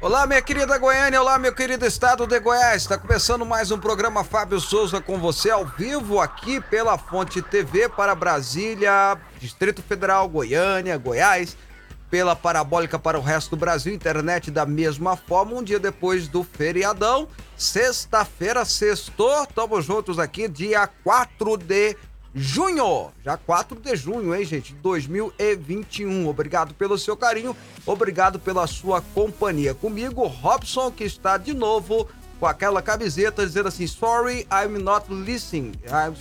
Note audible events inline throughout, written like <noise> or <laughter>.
Olá, minha querida Goiânia, olá, meu querido estado de Goiás. Está começando mais um programa Fábio Souza com você ao vivo aqui pela Fonte TV para Brasília, Distrito Federal, Goiânia, Goiás, pela Parabólica para o resto do Brasil, internet da mesma forma, um dia depois do feriadão. Sexta-feira, sextou, estamos juntos aqui, dia 4 de junho. Já 4 de junho, hein, gente? 2021. Obrigado pelo seu carinho, obrigado pela sua companhia. Comigo, Robson, que está de novo com aquela camiseta dizendo assim: Sorry, I'm not listening. Ah,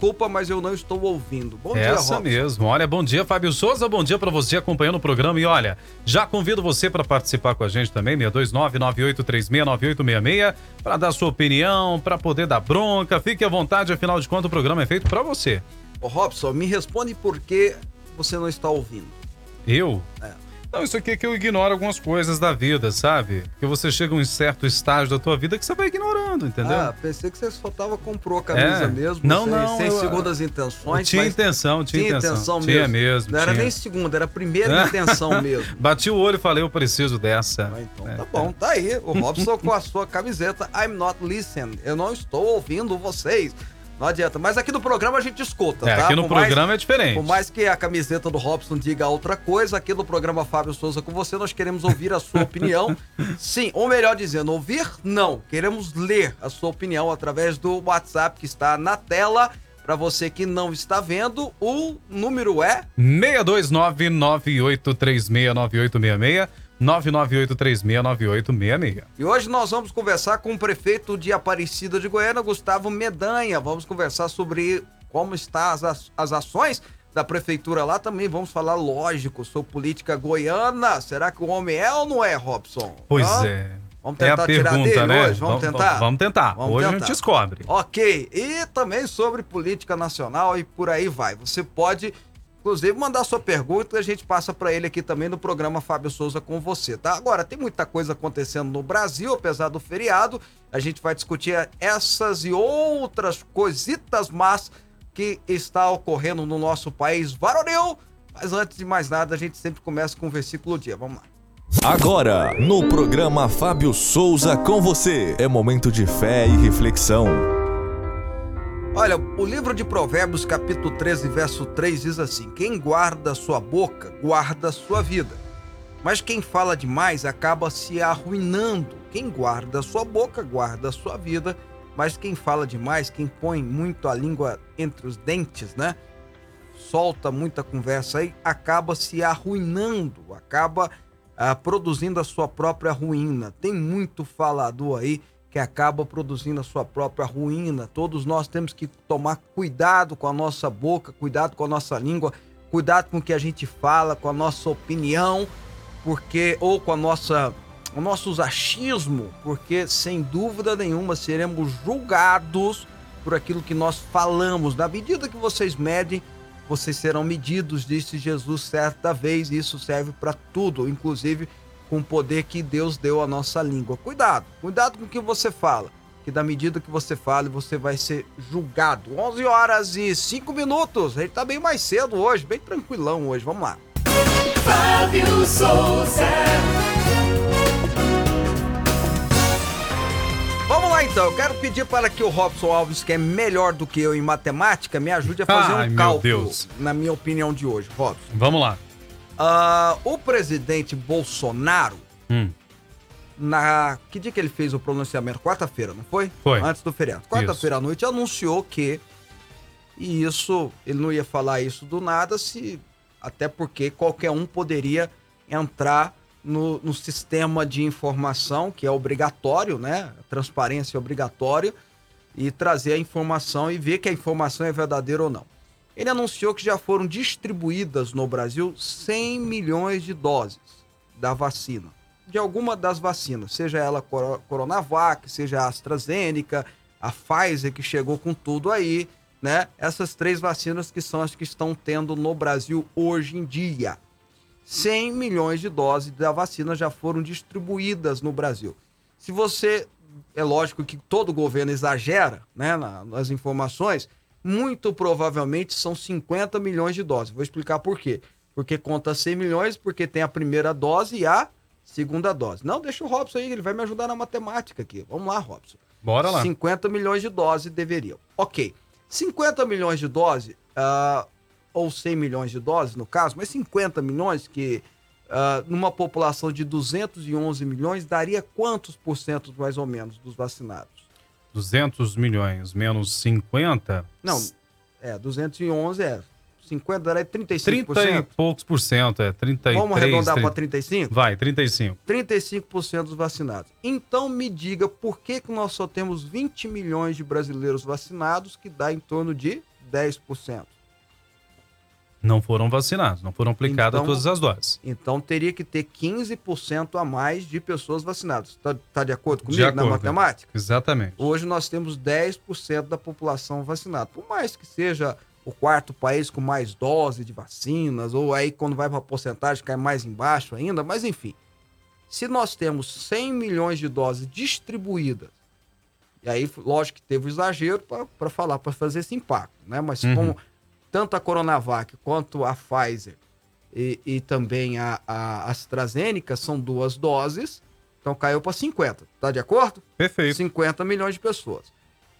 Desculpa, mas eu não estou ouvindo. Bom dia, Essa Robson. mesmo. Olha, bom dia, Fábio Souza. Bom dia para você acompanhando o programa. E olha, já convido você para participar com a gente também, 629-9836-9866, para dar sua opinião, para poder dar bronca. Fique à vontade, afinal de contas, o programa é feito para você. Ô, Robson, me responde por que você não está ouvindo. Eu? É. Não, isso aqui é que eu ignoro algumas coisas da vida, sabe? Que você chega a um certo estágio da tua vida que você vai ignorando, entendeu? Ah, pensei que você só tava comprou a camisa É. mesmo. Não, sem, não, sem eu- segundas Eu intenções. tinha mas intenção, tinha, tinha intenção Tinha mesmo. mesmo. Não era tinha. nem segunda, era a primeira intenção <laughs> mesmo. Bati o olho e falei, eu preciso dessa. Ah, então É, tá bom, tá aí. O Robson <laughs> com a sua camiseta I'm not listening. Eu não estou ouvindo vocês. Não adianta. Mas aqui no programa a gente escuta, É, tá? aqui no Por mais- programa é diferente. Por mais que a camiseta do Robson diga outra coisa, aqui no programa Fábio Souza com você, nós queremos ouvir a sua opinião. <laughs> Sim, ou melhor dizendo, ouvir? Não. Queremos ler a sua opinião através do WhatsApp que está na tela. Para você que não está vendo, o número é 629-9836-9866, 998369866. E hoje nós vamos conversar com o prefeito de Aparecida de Goiânia, Gustavo Medanha. Vamos conversar sobre como estão as, as- ações da prefeitura lá. Também vamos falar, lógico, sobre política goiana. Será que o homem é ou não é, Robson? Pois é. Vamos é a tentar tirar pergunta, dele né? hoje? Vamos tentar? Vamos tentar. Vamos hoje a tentar. gente descobre. Ok, e também sobre política nacional e por aí vai. Você pode, inclusive, mandar sua pergunta a gente passa para ele aqui também no programa Fábio Souza com você, tá? Agora, tem muita coisa acontecendo no Brasil, apesar do feriado. A gente vai discutir essas e outras coisitas más que está ocorrendo no nosso país varonil. Mas antes de mais nada, a gente sempre começa com o versículo dia. Vamos lá. Agora, no programa Fábio Souza com você, é momento de fé e reflexão. Olha, o livro de Provérbios, capítulo 13, verso 3 diz assim: Quem guarda sua boca, guarda sua vida. Mas quem fala demais acaba se arruinando. Quem guarda sua boca, guarda sua vida. Mas quem fala demais, quem põe muito a língua entre os dentes, né? Solta muita conversa aí, acaba se arruinando, acaba ah, produzindo a sua própria ruína. Tem muito falador aí que acaba produzindo a sua própria ruína. Todos nós temos que tomar cuidado com a nossa boca, cuidado com a nossa língua, cuidado com o que a gente fala, com a nossa opinião, porque ou com a nossa o nosso achismo, porque sem dúvida nenhuma seremos julgados por aquilo que nós falamos. Na medida que vocês medem, vocês serão medidos, disse Jesus certa vez, isso serve para tudo, inclusive com o poder que Deus deu à nossa língua. Cuidado, cuidado com o que você fala, que da medida que você fala, você vai ser julgado. 11 horas e 5 minutos, gente tá bem mais cedo hoje, bem tranquilão hoje, vamos lá. Fábio Souza. Vamos lá então, eu quero pedir para que o Robson Alves, que é melhor do que eu em matemática, me ajude a fazer Ai, um cálculo, Deus. na minha opinião de hoje, Robson. Vamos lá. Ah, o presidente Bolsonaro, Hum. na. Que dia que ele fez o pronunciamento? Quarta-feira, não foi? Foi. Antes do feriado. Quarta-feira à noite anunciou que. E isso, ele não ia falar isso do nada, se. Até porque qualquer um poderia entrar no, no sistema de informação, que é obrigatório, né? A transparência é obrigatória, e trazer a informação e ver que a informação é verdadeira ou não. Ele anunciou que já foram distribuídas no Brasil 100 milhões de doses da vacina. De alguma das vacinas, seja ela Coro- Coronavac, seja a AstraZeneca, a Pfizer que chegou com tudo aí, né? Essas três vacinas que são as que estão tendo no Brasil hoje em dia. 100 milhões de doses da vacina já foram distribuídas no Brasil. Se você. É lógico que todo governo exagera né, na- nas informações, Muito provavelmente são 50 milhões de doses. Vou explicar por quê. Porque conta 100 milhões, porque tem a primeira dose e a segunda dose. Não, deixa o Robson aí, ele vai me ajudar na matemática aqui. Vamos lá, Robson. Bora lá. 50 milhões de doses deveriam. Ok. 50 milhões de doses, ah, ou 100 milhões de doses no caso, mas 50 milhões que ah, numa população de 211 milhões daria quantos por cento mais ou menos dos vacinados? 200 milhões menos 50? Não, é, 211 é. 50 daria 35%. 30 e poucos por cento, é. 33, Vamos arredondar 30. para 35? Vai, 35. 35% dos vacinados. Então me diga por que, que nós só temos 20 milhões de brasileiros vacinados, que dá em torno de 10%. Não foram vacinados, não foram aplicadas Então- todas as doses. Então teria que ter 15% a mais de pessoas vacinadas. Tá, tá de acordo comigo De na acordo. matemática? Exatamente. Hoje nós temos 10% da população vacinada. Por mais que seja o quarto país com mais dose de vacinas, ou aí quando vai para a porcentagem cai mais embaixo ainda, mas enfim. Se nós temos 100 milhões de doses distribuídas, e aí lógico que teve o exagero para falar, para fazer esse impacto, né? Mas Uhum. como tanto a Coronavac quanto a Pfizer e, e também a, a AstraZeneca são duas doses, então caiu para 50, tá de acordo? Perfeito. 50 milhões de pessoas.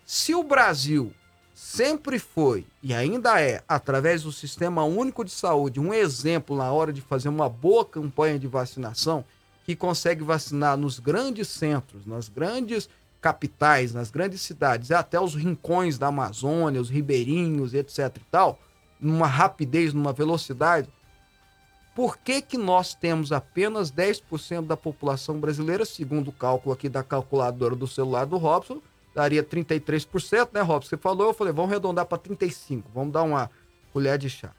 Se o Brasil sempre foi e ainda é, através do Sistema Único de Saúde, um exemplo na hora de fazer uma boa campanha de vacinação, que consegue vacinar nos grandes centros, nas grandes capitais, nas grandes cidades, até os rincões da Amazônia, os ribeirinhos, etc e tal, numa rapidez, numa velocidade, por que, que nós temos apenas 10% da população brasileira, segundo o cálculo aqui da calculadora do celular do Robson, daria 33%, né, Robson? Você falou, eu falei, vamos arredondar para 35%, vamos dar uma colher de chá.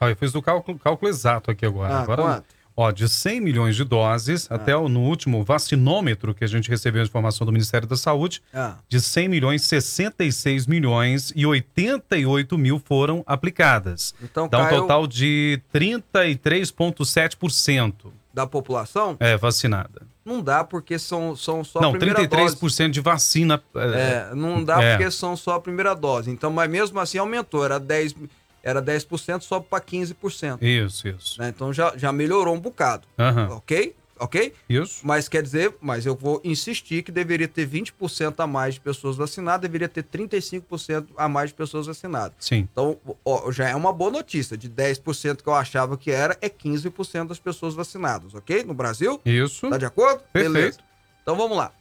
Ó, eu fiz o cálculo, cálculo exato aqui agora. Ah, agora quanto? Ó, de 100 milhões de doses, até o- no último vacinômetro que a gente recebeu a informação do Ministério da Saúde, Ah, de 100 milhões, 66 milhões e 88 mil foram aplicadas. então Dá um caiu total de 33,7% da população? é, vacinada. Não dá porque são, são só a Não, primeira 33% dose. de vacina. é, É, não dá É. porque são só a primeira dose. Então, mas mesmo assim aumentou, era 10, era 10% sobe para 15%. Isso, isso. Né? Então já, já melhorou um bocado, Aham, ok? Ok? Isso. Mas quer dizer, mas eu vou insistir que deveria ter 20% a mais de pessoas vacinadas, deveria ter 35% a mais de pessoas vacinadas. Sim. Então, ó, já é uma boa notícia. De 10% que eu achava que era, é 15% das pessoas vacinadas, ok? No Brasil? Isso. Tá de acordo? Perfeito. Então vamos lá.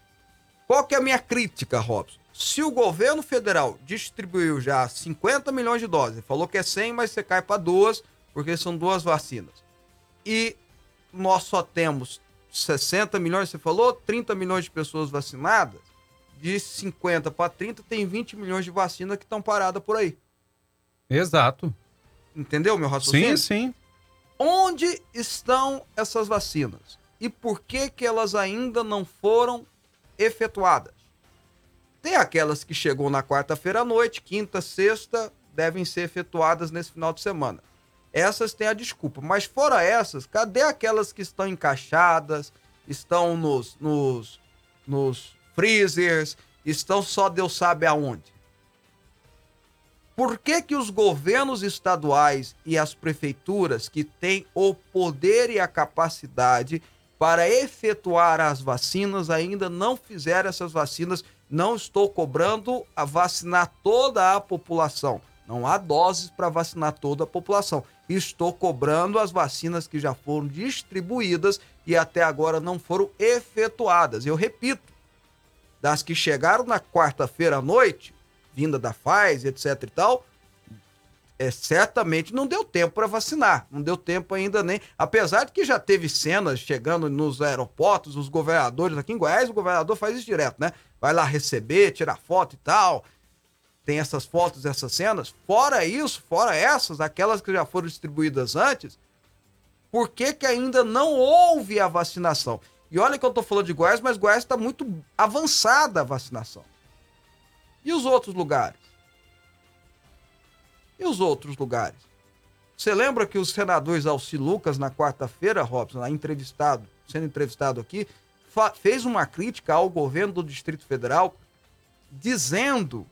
Qual que é a minha crítica, Robson? Se o governo federal distribuiu já 50 milhões de doses, falou que é 100, mas você cai para duas, porque são duas vacinas. E nós só temos 60 milhões, você falou, 30 milhões de pessoas vacinadas. De 50 para 30 tem 20 milhões de vacinas que estão paradas por aí. Exato. Entendeu meu raciocínio? Sim, sim. Onde estão essas vacinas? E por que que elas ainda não foram efetuadas? Tem aquelas que chegou na quarta-feira à noite, quinta, sexta, devem ser efetuadas nesse final de semana. Essas têm a desculpa. Mas fora essas, cadê aquelas que estão encaixadas, estão nos, nos, nos freezers, estão só Deus sabe aonde? Por que, que os governos estaduais e as prefeituras que têm o poder e a capacidade para efetuar as vacinas ainda não fizeram essas vacinas? Não estou cobrando a vacinar toda a população. Não há doses para vacinar toda a população. Estou cobrando as vacinas que já foram distribuídas e até agora não foram efetuadas. Eu repito, das que chegaram na quarta-feira à noite, vinda da Pfizer, etc e tal, é, certamente não deu tempo para vacinar. Não deu tempo ainda nem. Apesar de que já teve cenas chegando nos aeroportos, os governadores aqui em Goiás, o governador faz isso direto, né? Vai lá receber, tirar foto e tal. Tem essas fotos, essas cenas. Fora isso, fora essas, aquelas que já foram distribuídas antes, por que, que ainda não houve a vacinação? E olha que eu tô falando de Goiás, mas Goiás está muito avançada a vacinação. E os outros lugares? E os outros lugares? Você lembra que o senador Alci Lucas, na quarta-feira, Robson, lá entrevistado, sendo entrevistado aqui, fez uma crítica ao governo do Distrito Federal, dizendo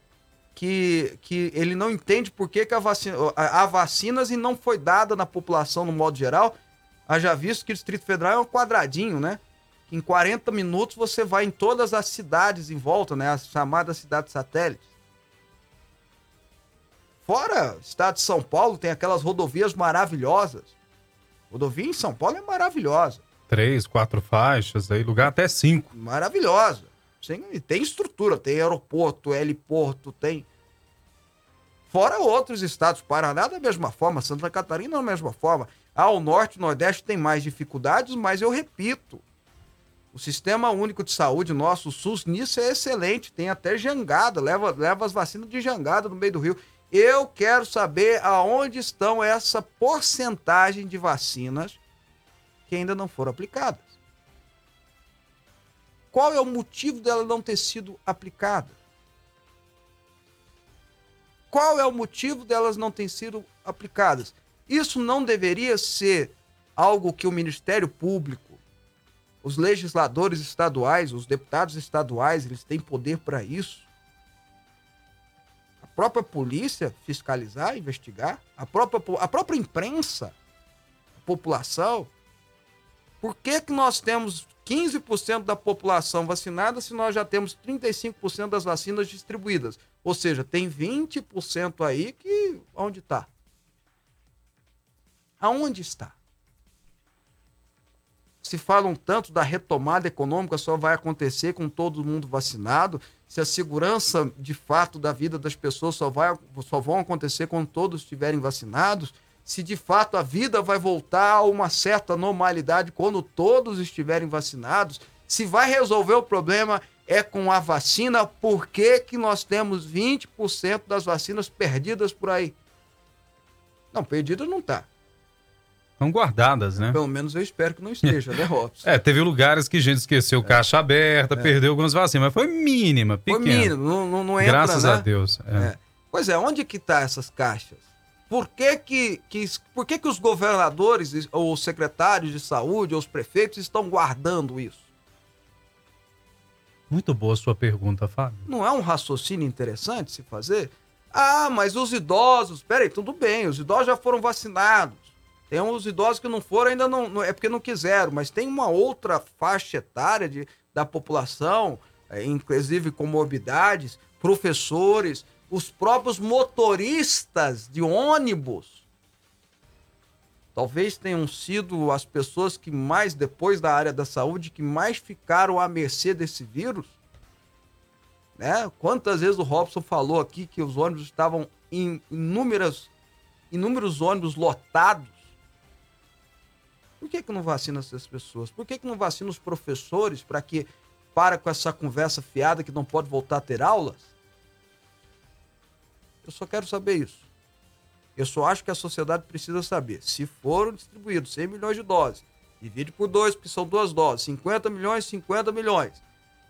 que, que ele não entende por que, que a vacina, há vacinas e não foi dada na população no modo geral. Haja visto que o Distrito Federal é um quadradinho, né? Em 40 minutos você vai em todas as cidades em volta, né? As chamadas cidades satélites. Fora o estado de São Paulo, tem aquelas rodovias maravilhosas. Rodovia em São Paulo é maravilhosa. Três, quatro faixas, aí lugar até cinco. maravilhosa. Tem, tem estrutura, tem aeroporto, heliporto, tem. Fora outros estados, Paraná da mesma forma, Santa Catarina da mesma forma. Ao norte e nordeste tem mais dificuldades, mas eu repito, o Sistema Único de Saúde nosso, o SUS, nisso é excelente, tem até jangada, leva, leva as vacinas de jangada no meio do rio. Eu quero saber aonde estão essa porcentagem de vacinas que ainda não foram aplicadas. Qual é o motivo dela não ter sido aplicada? Qual é o motivo delas não terem sido aplicadas? Isso não deveria ser algo que o Ministério Público, os legisladores estaduais, os deputados estaduais, eles têm poder para isso? Própria polícia fiscalizar, investigar? A própria, a própria imprensa? A população? Por que, que nós temos 15% da população vacinada se nós já temos 35% das vacinas distribuídas? Ou seja, tem 20% aí que onde está? Aonde está? Se falam tanto da retomada econômica só vai acontecer com todo mundo vacinado, se a segurança de fato da vida das pessoas só, vai, só vão acontecer quando todos estiverem vacinados, se de fato a vida vai voltar a uma certa normalidade quando todos estiverem vacinados, se vai resolver o problema é com a vacina, por que, que nós temos 20% das vacinas perdidas por aí? Não, perdidas não tá. Estão guardadas, né? Pelo menos eu espero que não esteja, né, Robson? <laughs> É, teve lugares que a gente esqueceu caixa aberta, perdeu algumas vacinas, mas foi mínima, Foi pequena. mínimo, não, não, não entra, Graças né? a Deus. é. É. Pois é, onde que tá essas caixas? Por que que, que, por que que os governadores, ou os secretários de saúde, ou os prefeitos estão guardando isso? Muito boa a sua pergunta, Fábio. Não é um raciocínio interessante se fazer? Ah, mas os idosos, peraí, tudo bem, os idosos já foram vacinados. Tem uns idosos que não foram, ainda não, não- é porque não quiseram, mas tem uma outra faixa etária de, da população, é, inclusive comorbidades, professores, os próprios motoristas de ônibus. Talvez tenham sido as pessoas que mais, depois da área da saúde, que mais ficaram à mercê desse vírus né? Quantas vezes o Robson falou aqui que os ônibus estavam em inúmeros ônibus lotados? Por que, que não vacina essas pessoas? Por que, que não vacina os professores para que para com essa conversa fiada que não pode voltar a ter aulas? Eu só quero saber isso. Eu só acho que a sociedade precisa saber. Se foram distribuídos 100 milhões de doses, divide por dois, porque são duas doses, 50 milhões, 50 milhões.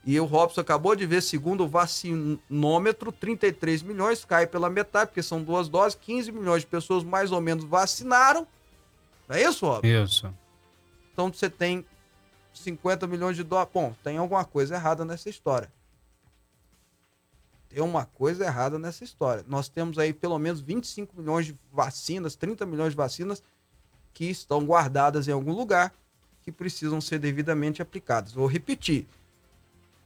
E o Robson acabou de ver, segundo o vacinômetro, 33 milhões, cai pela metade, porque são duas doses, 15 milhões de pessoas mais ou menos vacinaram. Não é isso, Robson? Isso. Então você tem 50 milhões de dólares. Bom, tem alguma coisa errada nessa história. Tem uma coisa errada nessa história. Nós temos aí pelo menos 25 milhões de vacinas, 30 milhões de vacinas que estão guardadas em algum lugar que precisam ser devidamente aplicadas. Vou repetir.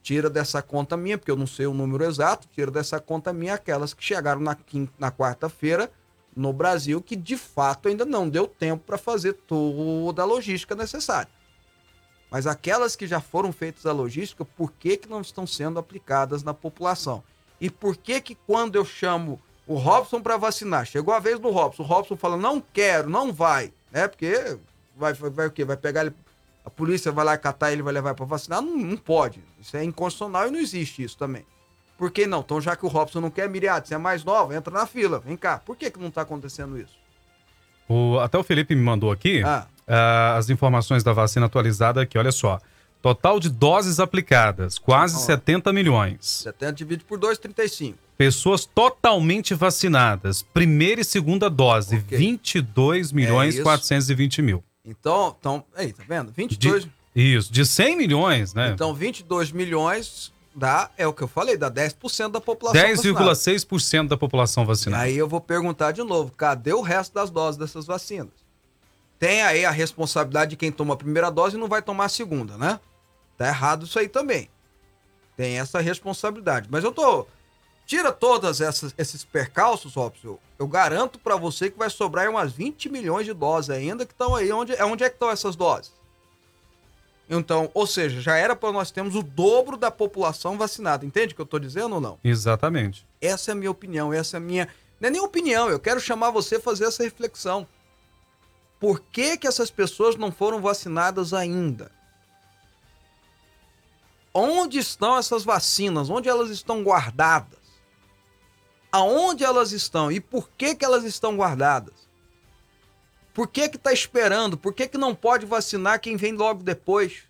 Tira dessa conta minha, porque eu não sei o número exato, tira dessa conta minha aquelas que chegaram na, quin- na quarta-feira no Brasil, que de fato ainda não deu tempo para fazer toda a logística necessária. Mas aquelas que já foram feitas a logística, por que, que não estão sendo aplicadas na população? E por que que quando eu chamo o Robson para vacinar, chegou a vez do Robson, o Robson fala, não quero, não vai, né? Porque vai, vai, vai o quê? Vai pegar ele, a polícia vai lá catar ele, vai levar para vacinar? Não, não pode. Isso é inconstitucional e não existe isso também. Por que não? Então, já que o Robson não quer, Miriade, você é mais nova, entra na fila, vem cá. Por que, que não está acontecendo isso? O- até o Felipe me mandou aqui Ah, ah, as informações da vacina atualizada aqui, olha só. Total de doses aplicadas, quase Ó. 70 milhões. 70 divide por 2, 35. Pessoas totalmente vacinadas, primeira e segunda dose, Ok. 22 milhões É isso. 420 mil. Então, então, aí, tá vendo? 22, Isso, de 100 milhões, né? Então, 22 milhões dá, é o que eu falei, dá 10% da população vacinada. 10,6% da população E vacinada. aí eu vou perguntar de novo, cadê o resto das doses dessas vacinas? Tem aí a responsabilidade de quem toma a primeira dose e não vai tomar a segunda, né? Tá errado isso aí também. Tem essa responsabilidade. Mas eu tô. Tira todas essas, esses percalços, Robson. Eu, garanto pra você que vai sobrar umas 20 milhões de doses ainda que estão aí. Onde, onde é que estão essas doses? Então, ou seja, já era para nós termos o dobro da população vacinada. Entende o que eu tô dizendo ou não? Exatamente. Essa é a minha opinião, essa é a minha. Não é nem opinião, eu quero chamar você a fazer essa reflexão. Por que, que essas pessoas não foram vacinadas ainda? Onde estão essas vacinas? Onde elas estão guardadas? Aonde elas estão? E por que, que elas estão guardadas? Por que que tá esperando? Por que que não pode vacinar quem vem logo depois?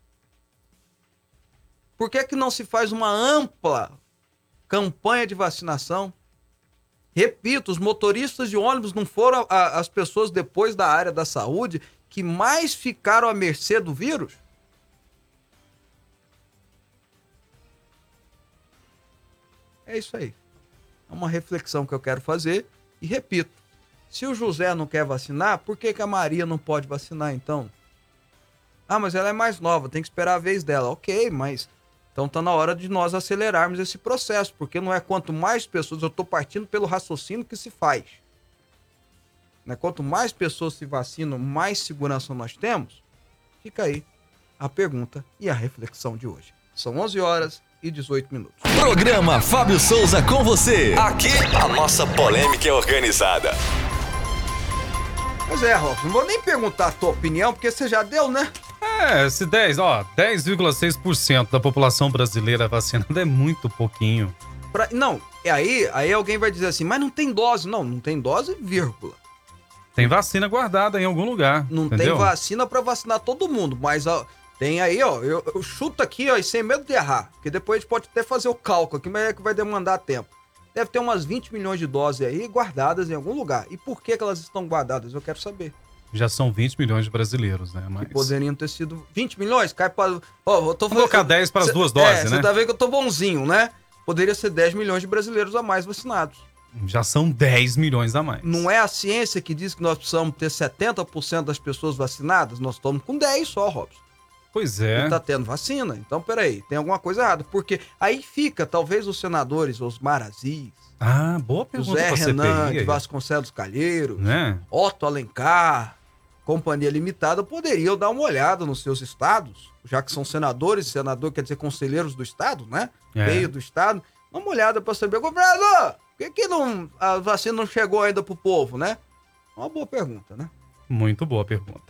Por que que não se faz uma ampla campanha de vacinação? Repito, os motoristas de ônibus não foram a- as pessoas depois da área da saúde que mais ficaram à mercê do vírus? É isso aí. É uma reflexão que eu quero fazer e repito. Se o José não quer vacinar, por que, que a Maria não pode vacinar então? Ah, mas ela é mais nova, tem que esperar a vez dela. Ok, mas então tá na hora de nós acelerarmos esse processo, porque não é quanto mais pessoas, eu estou partindo pelo raciocínio que se faz. Né? Quanto mais pessoas se vacinam, mais segurança nós temos. Fica aí a pergunta e a reflexão de hoje. São 11 horas e 18 minutos. Programa Fábio Souza com você. Aqui a nossa polêmica é organizada. Mas é, Rolf, não vou nem perguntar a tua opinião, porque você já deu, né? É, esse 10, ó, 10,6% da população brasileira vacinada é muito pouquinho. Pra- não, e aí, aí alguém vai dizer assim, mas não tem dose. Não, não tem dose, vírgula. Tem vacina guardada em algum lugar. Não entendeu? tem vacina pra vacinar todo mundo, mas ó, tem aí, ó, eu, eu chuto aqui, ó, e sem medo de errar, porque depois a gente pode até fazer o cálculo aqui, mas é que vai demandar tempo. Deve ter umas 20 milhões de doses aí guardadas em algum lugar. E por que, que elas estão guardadas? Eu quero saber. Já são 20 milhões de brasileiros, né? Mas... Que poderiam ter sido 20 milhões, cai para. Eu tô Vamos colocar 10 para as duas é, doses, Você né? tá vendo que eu tô bonzinho, né? Poderia ser 10 milhões de brasileiros a mais vacinados. Já são 10 milhões a mais. Não é a ciência que diz que nós precisamos ter 70% das pessoas vacinadas? Nós estamos com 10 só, Robson. Pois E é. tá tendo vacina. Então, peraí, tem alguma coisa errada. Porque aí fica, talvez, os senadores, os Marazis, Ah, boa pergunta José Renan CPI. de Vasconcelos Calheiro, Né? Otto Alencar, Companhia Limitada, poderiam dar uma olhada nos seus estados, já que são senadores, senador quer dizer conselheiros do estado, né? É. Meio do estado. Dá uma olhada para saber, governador, por que, que não, a vacina não chegou ainda pro povo, né? Uma boa pergunta, né? Muito boa pergunta.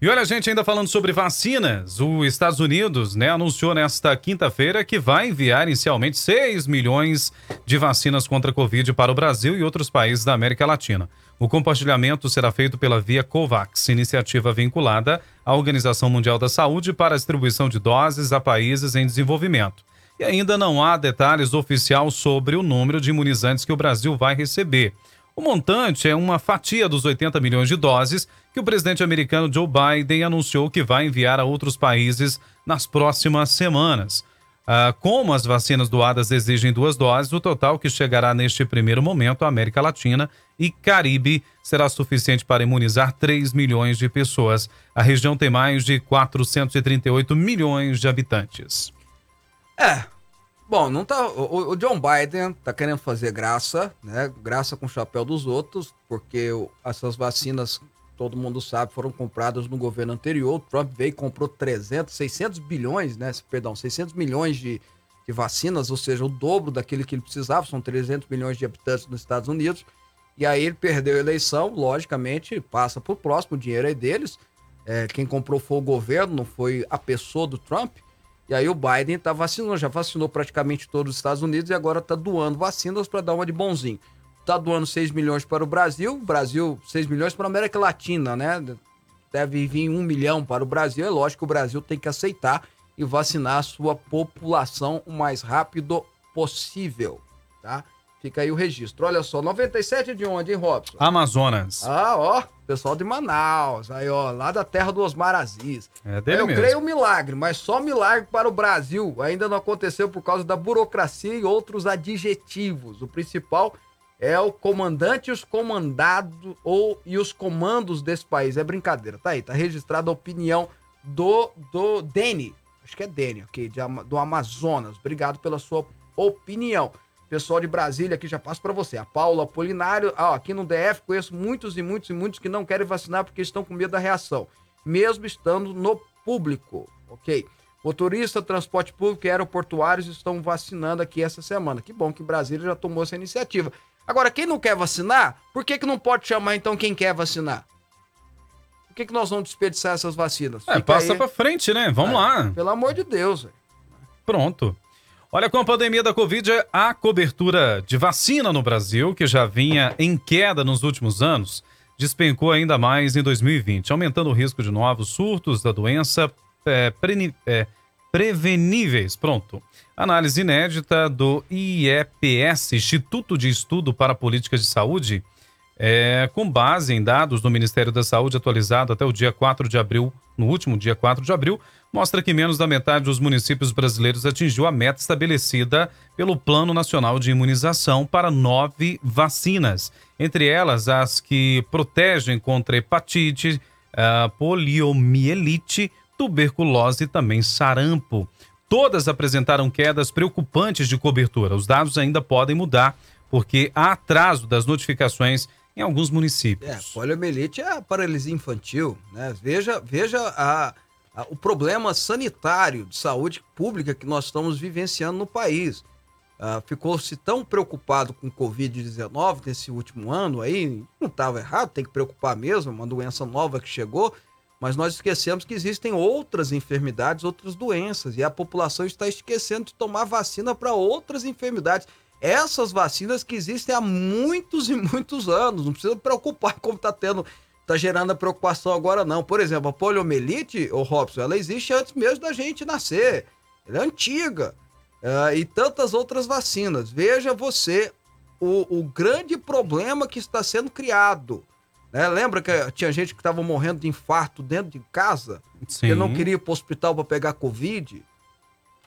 E olha, gente, ainda falando sobre vacinas, os Estados Unidos né, anunciou nesta quinta-feira que vai enviar inicialmente 6 milhões de vacinas contra a Covid para o Brasil e outros países da América Latina. O compartilhamento será feito pela Via COVAX, iniciativa vinculada à Organização Mundial da Saúde para a distribuição de doses a países em desenvolvimento. E ainda não há detalhes oficiais sobre o número de imunizantes que o Brasil vai receber. O montante é uma fatia dos 80 milhões de doses que o presidente americano Joe Biden anunciou que vai enviar a outros países nas próximas semanas. Ah, como as vacinas doadas exigem duas doses, o total que chegará neste primeiro momento à América Latina e Caribe será suficiente para imunizar 3 milhões de pessoas. A região tem mais de 438 milhões de habitantes. É. Bom, não tá. O, o John Biden tá querendo fazer graça, né? Graça com o chapéu dos outros, porque essas vacinas, todo mundo sabe, foram compradas no governo anterior. O Trump veio e comprou 300, 600 bilhões, né? Perdão, 600 milhões de, de vacinas, ou seja, o dobro daquele que ele precisava, são 300 milhões de habitantes nos Estados Unidos. E aí ele perdeu a eleição, logicamente, passa pro próximo, o dinheiro é deles. É, quem comprou foi o governo, não foi a pessoa do Trump. E aí o Biden tá vacinando, já vacinou praticamente todos os Estados Unidos e agora tá doando vacinas para dar uma de bonzinho. Tá doando 6 milhões para o Brasil, Brasil 6 milhões para a América Latina, né? Deve vir 1 milhão para o Brasil. É lógico que o Brasil tem que aceitar e vacinar a sua população o mais rápido possível, tá? Fica aí o registro. Olha só, 97 de onde, hein, Robson? Amazonas. Ah, ó, pessoal de Manaus, aí ó, lá da terra do Osmar Aziz. É dele Eu mesmo. creio um milagre, mas só milagre para o Brasil. Ainda não aconteceu por causa da burocracia e outros adjetivos. O principal é o comandante e os comandados ou e os comandos desse país. É brincadeira. Tá aí, tá registrada a opinião do do Dene. Acho que é Dene, ok, de do Amazonas. Obrigado pela sua opinião. Pessoal de Brasília aqui já passo para você. A Paula Apolinário, ah, aqui no DF conheço muitos e muitos e muitos que não querem vacinar porque estão com medo da reação, mesmo estando no público, ok? Motorista, transporte público e aeroportuários estão vacinando aqui essa semana. Que bom que Brasília já tomou essa iniciativa. Agora, quem não quer vacinar, por que, que não pode chamar então quem quer vacinar? Por que, que nós vamos desperdiçar essas vacinas? É, Fica passa aí. pra frente, né? Vamos lá. Pelo amor de Deus, velho. Pronto. Olha, com a pandemia da Covid, a cobertura de vacina no Brasil, que já vinha em queda nos últimos anos, despencou ainda mais em 2020, aumentando o risco de novos surtos da doença é, preni- é, preveníveis. Pronto. Análise inédita do IEPS, Instituto de Estudo para Políticas de Saúde, é, com base em dados do Ministério da Saúde atualizado até o dia 4 de abril, no último dia 4 de abril, mostra que menos da metade dos municípios brasileiros atingiu a meta estabelecida pelo Plano Nacional de Imunização para nove vacinas, entre elas as que protegem contra hepatite, ah, poliomielite, tuberculose e também sarampo. Todas apresentaram quedas preocupantes de cobertura. Os dados ainda podem mudar, porque há atraso das notificações em alguns É, municípios. poliomielite é a paralisia infantil, né? Veja, veja a, a- o problema sanitário de saúde pública que nós estamos vivenciando no país. Ah, Ficou-se tão preocupado com Covid-19 nesse último ano aí, não estava errado, tem que preocupar mesmo, é uma doença nova que chegou, mas nós esquecemos que existem outras enfermidades, outras doenças, e a população está esquecendo de tomar vacina para outras enfermidades. Essas vacinas que existem há muitos e muitos anos, não precisa preocupar <laughs> como está tendo, tá gerando a preocupação agora não. Por exemplo, a poliomielite, o Robson, ela existe antes mesmo da gente nascer. Ela é antiga. Ah, e tantas outras vacinas. Veja você o, o grande problema que está sendo criado. né? Lembra que tinha gente que estava morrendo de infarto dentro de casa? Sim. que não queria ir para o hospital para pegar Covid,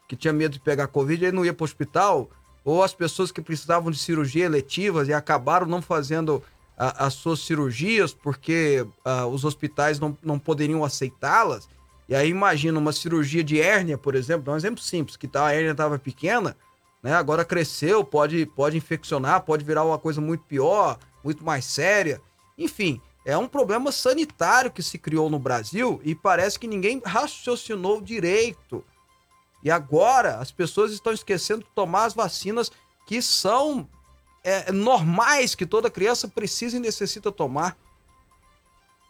que tinha medo de pegar Covid, aí não ia para o hospital, ou as pessoas que precisavam de cirurgia eletivas e acabaram não fazendo a- as suas cirurgias porque ah, os hospitais não, não poderiam aceitá-las. E aí imagina uma cirurgia de hérnia, por exemplo, dá um exemplo simples, que tá, a hérnia estava pequena, né? Agora cresceu, pode, pode infeccionar, pode virar uma coisa muito pior, muito mais séria. Enfim, é um problema sanitário que se criou no Brasil e parece que ninguém raciocinou direito. E agora as pessoas estão esquecendo de tomar as vacinas que são é, normais, que toda criança precisa e necessita tomar.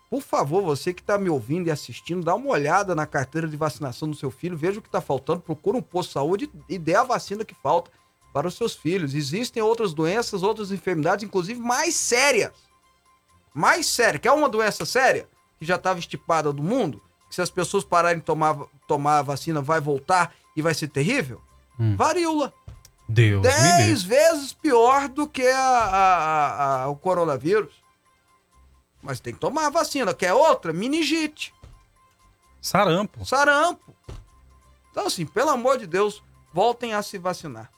Por favor, você que está me ouvindo e assistindo, dá uma olhada na carteira de vacinação do seu filho, veja o que está faltando, procura um posto de saúde e dê a vacina que falta para os seus filhos. Existem outras doenças, outras enfermidades, inclusive mais sérias. Mais séria. Quer uma doença séria? Que já estava estipada do mundo? Que se as pessoas pararem de tomar, tomar a vacina, vai voltar e vai ser terrível? Hum. Varíola. Deus. Dez vezes pior do que a- a- a- a- o coronavírus. Mas tem que tomar a vacina. Quer outra? Meningite, Sarampo. sarampo. Então, assim, pelo amor de Deus, voltem a se vacinar.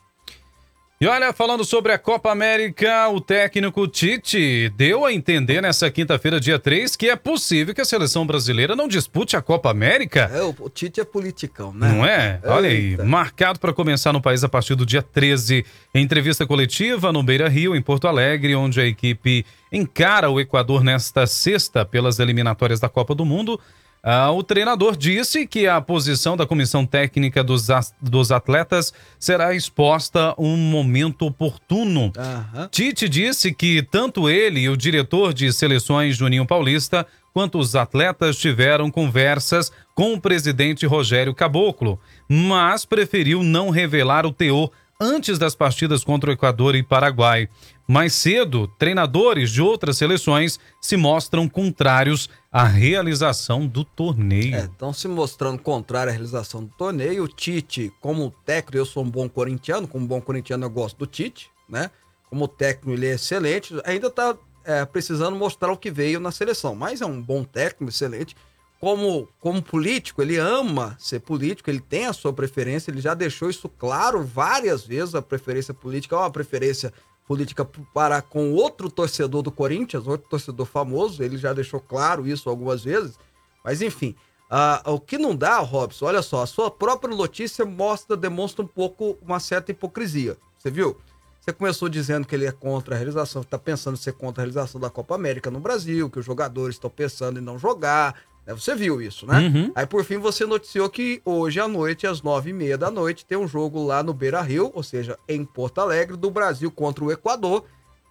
E olha, falando sobre a Copa América, o técnico Tite deu a entender nessa quinta-feira, dia 3, que é possível que a seleção brasileira não dispute a Copa América. É, o, Tite é politicão, né? Não é? Olha aí, Eita. marcado para começar no país a partir do dia 13. Em entrevista coletiva no Beira Rio, em Porto Alegre, onde a equipe encara o Equador nesta sexta pelas eliminatórias da Copa do Mundo. Ah, o treinador disse que a posição da comissão técnica dos, dos atletas será exposta um momento oportuno. Aham. Tite disse que tanto ele e o diretor de seleções Juninho Paulista, quanto os atletas tiveram conversas com o presidente Rogério Caboclo, mas preferiu não revelar o teor antes das partidas contra o Equador e Paraguai. Mais cedo, treinadores de outras seleções se mostram contrários à realização do torneio. É, estão se mostrando contrário à realização do torneio. O Tite, como técnico, eu sou um bom corintiano, como bom corintiano eu gosto do Tite, né? como técnico ele é excelente, ainda está é, precisando mostrar o que veio na seleção, mas é um bom técnico, excelente. Como, como político, ele ama ser político, ele tem a sua preferência, ele já deixou isso claro várias vezes. A preferência política é uma preferência política para com outro torcedor do Corinthians, outro torcedor famoso, ele já deixou claro isso algumas vezes. Mas enfim, uh, o que não dá, Robson, olha só, a sua própria notícia mostra, demonstra um pouco uma certa hipocrisia. Você viu? Você começou dizendo que ele é contra a realização, está pensando em ser contra a realização da Copa América no Brasil, que os jogadores estão pensando em não jogar. Né? Você viu isso, né? Uhum. Aí por fim você noticiou que hoje à noite, às nove e meia da noite, tem um jogo lá no Beira Rio, ou seja, em Porto Alegre, do Brasil contra o Equador,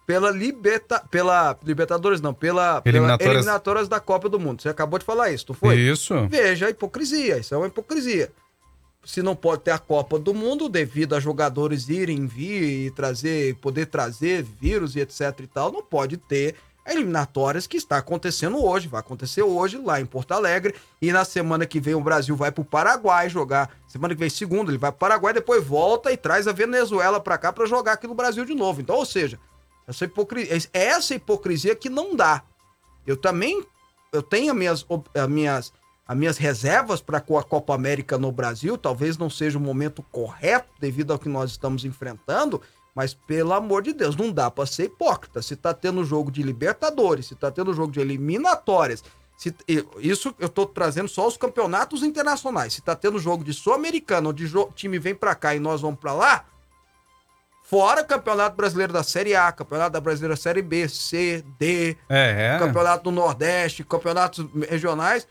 pela Liberta, pela Libertadores não, pela eliminatórias... pela eliminatórias da Copa do Mundo. Você acabou de falar isso, não foi? Isso. Veja a hipocrisia, isso é uma hipocrisia se não pode ter a Copa do Mundo devido a jogadores irem vir e trazer, poder trazer vírus e etc e tal, não pode ter eliminatórias que está acontecendo hoje, vai acontecer hoje lá em Porto Alegre e na semana que vem o Brasil vai para o Paraguai jogar, semana que vem segundo ele vai para o Paraguai, depois volta e traz a Venezuela para cá para jogar aqui no Brasil de novo. Então, ou seja, essa hipocrisia, é essa hipocrisia que não dá. Eu também eu tenho as minhas, as minhas as minhas reservas para a Copa América no Brasil, talvez não seja o momento correto devido ao que nós estamos enfrentando, mas pelo amor de Deus, não dá para ser hipócrita. Se tá tendo jogo de Libertadores, se tá tendo jogo de eliminatórias, se, isso eu tô trazendo só os campeonatos internacionais. Se tá tendo jogo de Sul-Americano, onde o time vem para cá e nós vamos para lá, fora Campeonato Brasileiro da Série A, Campeonato da Brasileira Série B, C, D, é, é. Campeonato do Nordeste, campeonatos regionais,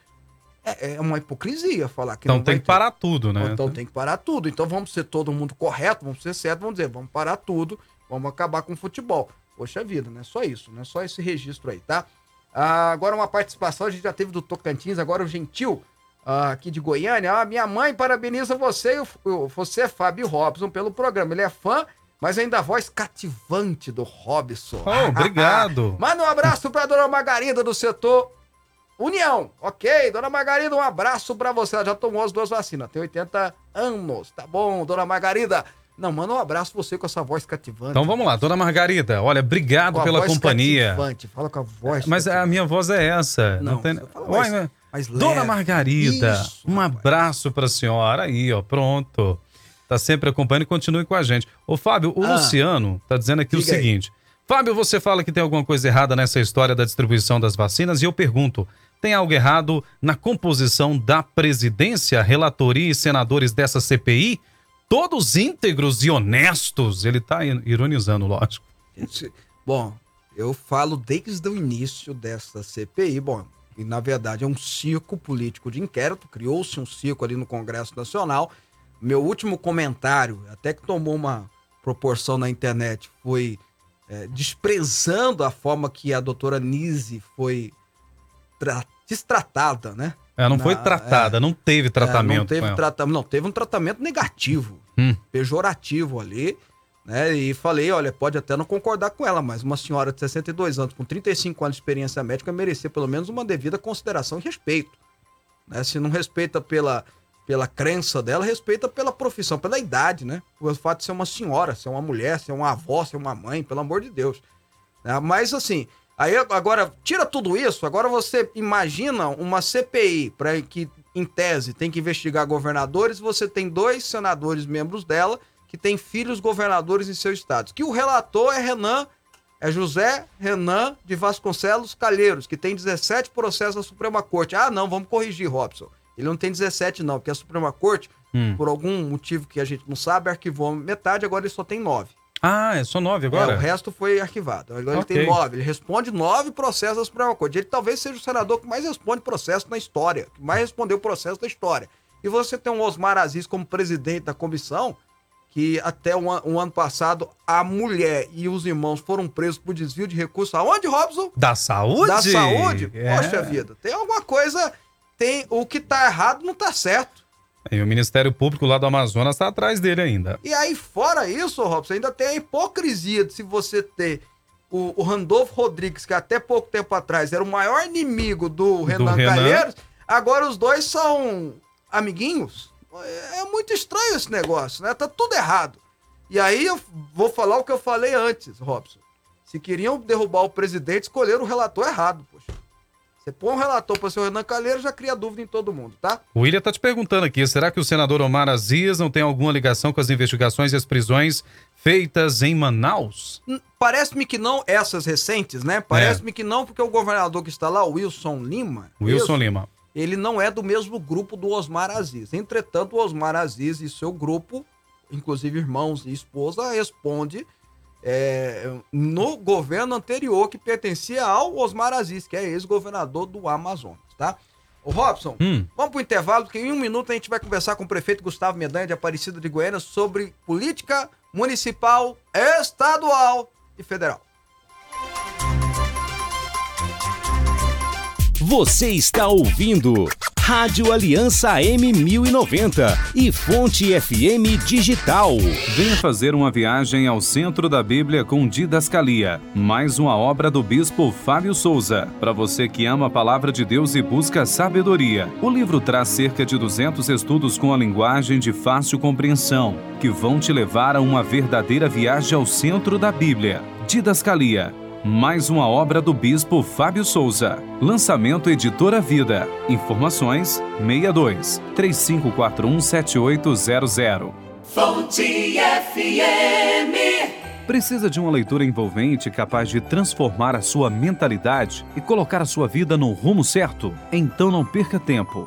é, é uma hipocrisia falar que então tem que ter. parar tudo, né? Então tem que parar tudo. Então vamos ser todo mundo correto, vamos ser certo, vamos dizer, vamos parar tudo, vamos acabar com o futebol. Poxa vida, não é só isso, não é só esse registro aí, tá? Ah, agora uma participação, a gente já teve do Tocantins, agora o Gentil, ah, aqui de Goiânia. Ah, minha mãe parabeniza você e o, você, Fábio Robson, pelo programa. Ele é fã mas ainda a voz cativante do Robson. Oh, obrigado. <laughs> Manda um abraço pra dona Margarida do setor União, ok. Dona Margarida, um abraço para você. Ela já tomou as duas vacinas, tem 80 anos. Tá bom, dona Margarida. Não, manda um abraço você com essa voz cativante. Então vamos lá, dona Margarida. Olha, obrigado pela companhia. Cativante, fala com a voz. Mas cativante. a minha voz é essa. Não, não tem... mais Dona Margarida, Isso, um rapaz. abraço pra senhora aí, ó, pronto. Tá sempre acompanhando e continue com a gente. Ô, Fábio, o ah, Luciano tá dizendo aqui o seguinte. Aí. Fábio, você fala que tem alguma coisa errada nessa história da distribuição das vacinas e eu pergunto: tem algo errado na composição da presidência, relatoria e senadores dessa CPI? Todos íntegros e honestos? Ele está ironizando, lógico. Bom, eu falo desde o início dessa CPI, bom, e na verdade é um circo político de inquérito, criou-se um circo ali no Congresso Nacional. Meu último comentário, até que tomou uma proporção na internet, foi é, desprezando a forma que a doutora Nise foi tra destratada, né? É, não Na, foi tratada, é, não teve tratamento. É, não teve tratamento, não, teve um tratamento negativo, hum. pejorativo ali, né? E falei, olha, pode até não concordar com ela, mas uma senhora de 62 anos, com 35 anos de experiência médica, merecia pelo menos uma devida consideração e respeito. Né? Se não respeita pela, pela crença dela, respeita pela profissão, pela idade, né? O fato de ser uma senhora, ser uma mulher, ser uma avó, ser uma mãe, pelo amor de Deus. Né? Mas assim, Aí agora, tira tudo isso, agora você imagina uma CPI para que, em tese, tem que investigar governadores, você tem dois senadores membros dela que têm filhos governadores em seus estados. Que o relator é Renan, é José Renan de Vasconcelos Calheiros, que tem 17 processos na Suprema Corte. Ah, não, vamos corrigir, Robson. Ele não tem 17, não, porque a Suprema Corte, hum. por algum motivo que a gente não sabe, arquivou metade, agora ele só tem nove. Ah, é só nove agora? É, o resto foi arquivado. Agora okay. ele tem nove. Ele responde nove processos da Suprema Corte. Ele talvez seja o senador que mais responde processo na história, que mais respondeu processo da história. E você tem um Osmar Aziz como presidente da comissão, que até um, um, ano passado a mulher e os irmãos foram presos por desvio de recursos. Aonde, Robson? Da saúde? Da saúde? É. Poxa vida, tem alguma coisa. Tem o que tá errado não tá certo. E o Ministério Público lá do Amazonas está atrás dele ainda. E aí, fora isso, Robson, ainda tem a hipocrisia de se você ter o, o Randolfo Rodrigues, que até pouco tempo atrás era o maior inimigo do, do Renan Calheiros, agora os dois são amiguinhos. É, é muito estranho esse negócio, né? Tá tudo errado. E aí eu vou falar o que eu falei antes, Robson. Se queriam derrubar o presidente, escolheram o relator errado, poxa. Você põe um relator para o senhor Renan Calheiro, já cria dúvida em todo mundo, tá? O William tá te perguntando aqui, será que o senador Omar Aziz não tem alguma ligação com as investigações e as prisões feitas em Manaus? Hum, Parece-me que não, essas recentes, né? Parece-me que não, porque o governador que está lá, o Wilson Lima, Wilson isso, Lima. ele não é do mesmo grupo do Osmar Aziz. Entretanto, o Osmar Aziz e seu grupo, inclusive irmãos e esposa, responde é, no governo anterior que pertencia ao Osmar Aziz, que é ex-governador do Amazonas, tá? Ô Robson, Hum. vamos pro intervalo, porque em um minuto a gente vai conversar com o prefeito Gustavo Medanha de Aparecida de Goiânia sobre política municipal, estadual e federal. Você está ouvindo Rádio Aliança M1090 e Fonte FM Digital. Venha fazer uma viagem ao centro da Bíblia com Didascalia, mais uma obra do bispo Fábio Souza. Para você que ama a palavra de Deus e busca sabedoria, o livro traz cerca de 200 estudos com a linguagem de fácil compreensão, que vão te levar a uma verdadeira viagem ao centro da Bíblia. Didascalia, mais uma obra do bispo Fábio Souza. Lançamento Editora Vida. Informações 62 3541 7800. Fonte FM. Precisa de uma leitura envolvente capaz de transformar a sua mentalidade e colocar a sua vida no rumo certo? Então não perca tempo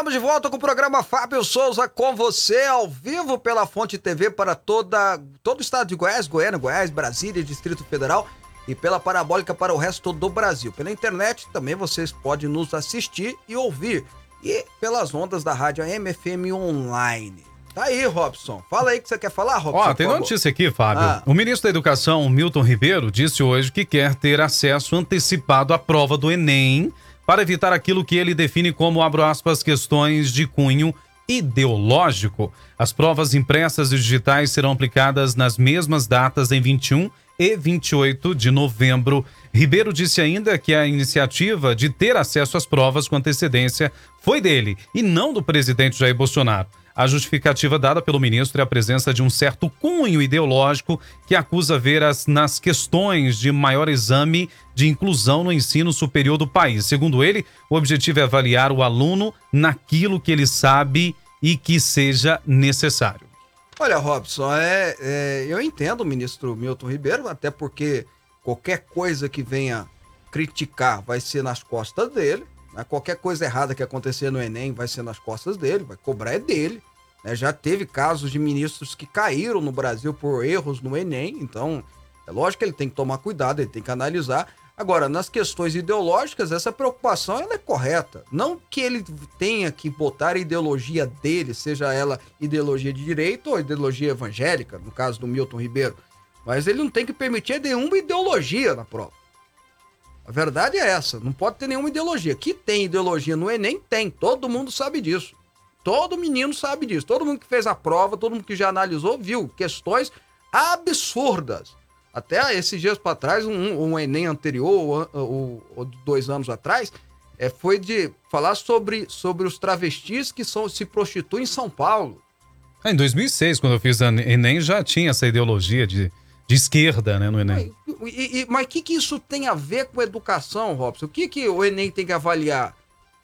Estamos de volta com o programa Fábio Souza com você, ao vivo pela Fonte TV para toda, todo o estado de Goiás, Goiânia, Goiás, Brasília, Distrito Federal e pela parabólica para o resto do Brasil. Pela internet também vocês podem nos assistir e ouvir e pelas ondas da rádio MFM Online. Tá aí, Robson. Fala aí que você quer falar, Robson. Ó, tem notícia aqui, Fábio. Ah. O ministro da Educação, Milton Ribeiro, disse hoje que quer ter acesso antecipado à prova do Enem para evitar aquilo que ele define como, abro aspas, questões de cunho ideológico. As provas impressas e digitais serão aplicadas nas mesmas datas em 21 e 28 de novembro. Ribeiro disse ainda que a iniciativa de ter acesso às provas com antecedência foi dele e não do presidente Jair Bolsonaro. A justificativa dada pelo ministro é a presença de um certo cunho ideológico que acusa ver as, nas questões de maior exame de inclusão no ensino superior do país. Segundo ele, o objetivo é avaliar o aluno naquilo que ele sabe e que seja necessário. Olha, Robson, é, é, eu entendo o ministro Milton Ribeiro, até porque qualquer coisa que venha criticar vai ser nas costas dele. né? Qualquer coisa errada que acontecer no Enem vai ser nas costas dele, vai cobrar é dele. Né? Já teve casos de ministros que caíram no Brasil por erros no Enem, então é lógico que ele tem que tomar cuidado, ele tem que analisar. Agora, nas questões ideológicas, essa preocupação ela é correta. Não que ele tenha que botar a ideologia dele, seja ela ideologia de direito ou ideologia evangélica, no caso do Milton Ribeiro, mas ele não tem que permitir nenhuma ideologia na prova. A verdade é essa, não pode ter nenhuma ideologia. Que tem ideologia no Enem, tem. Todo mundo sabe disso. Todo menino sabe disso. Todo mundo que fez a prova, todo mundo que já analisou, viu questões absurdas. Até esses dias para trás, um, um Enem anterior, ou, ou- ou dois anos atrás, é, foi de falar sobre, sobre os travestis que são, se prostituem em São Paulo. Ah, em 2006, quando eu fiz a Enem, já tinha essa ideologia de, de esquerda, né, no Enem. Mas o que, que isso tem a ver com educação, Robson? O que, que o Enem tem que avaliar?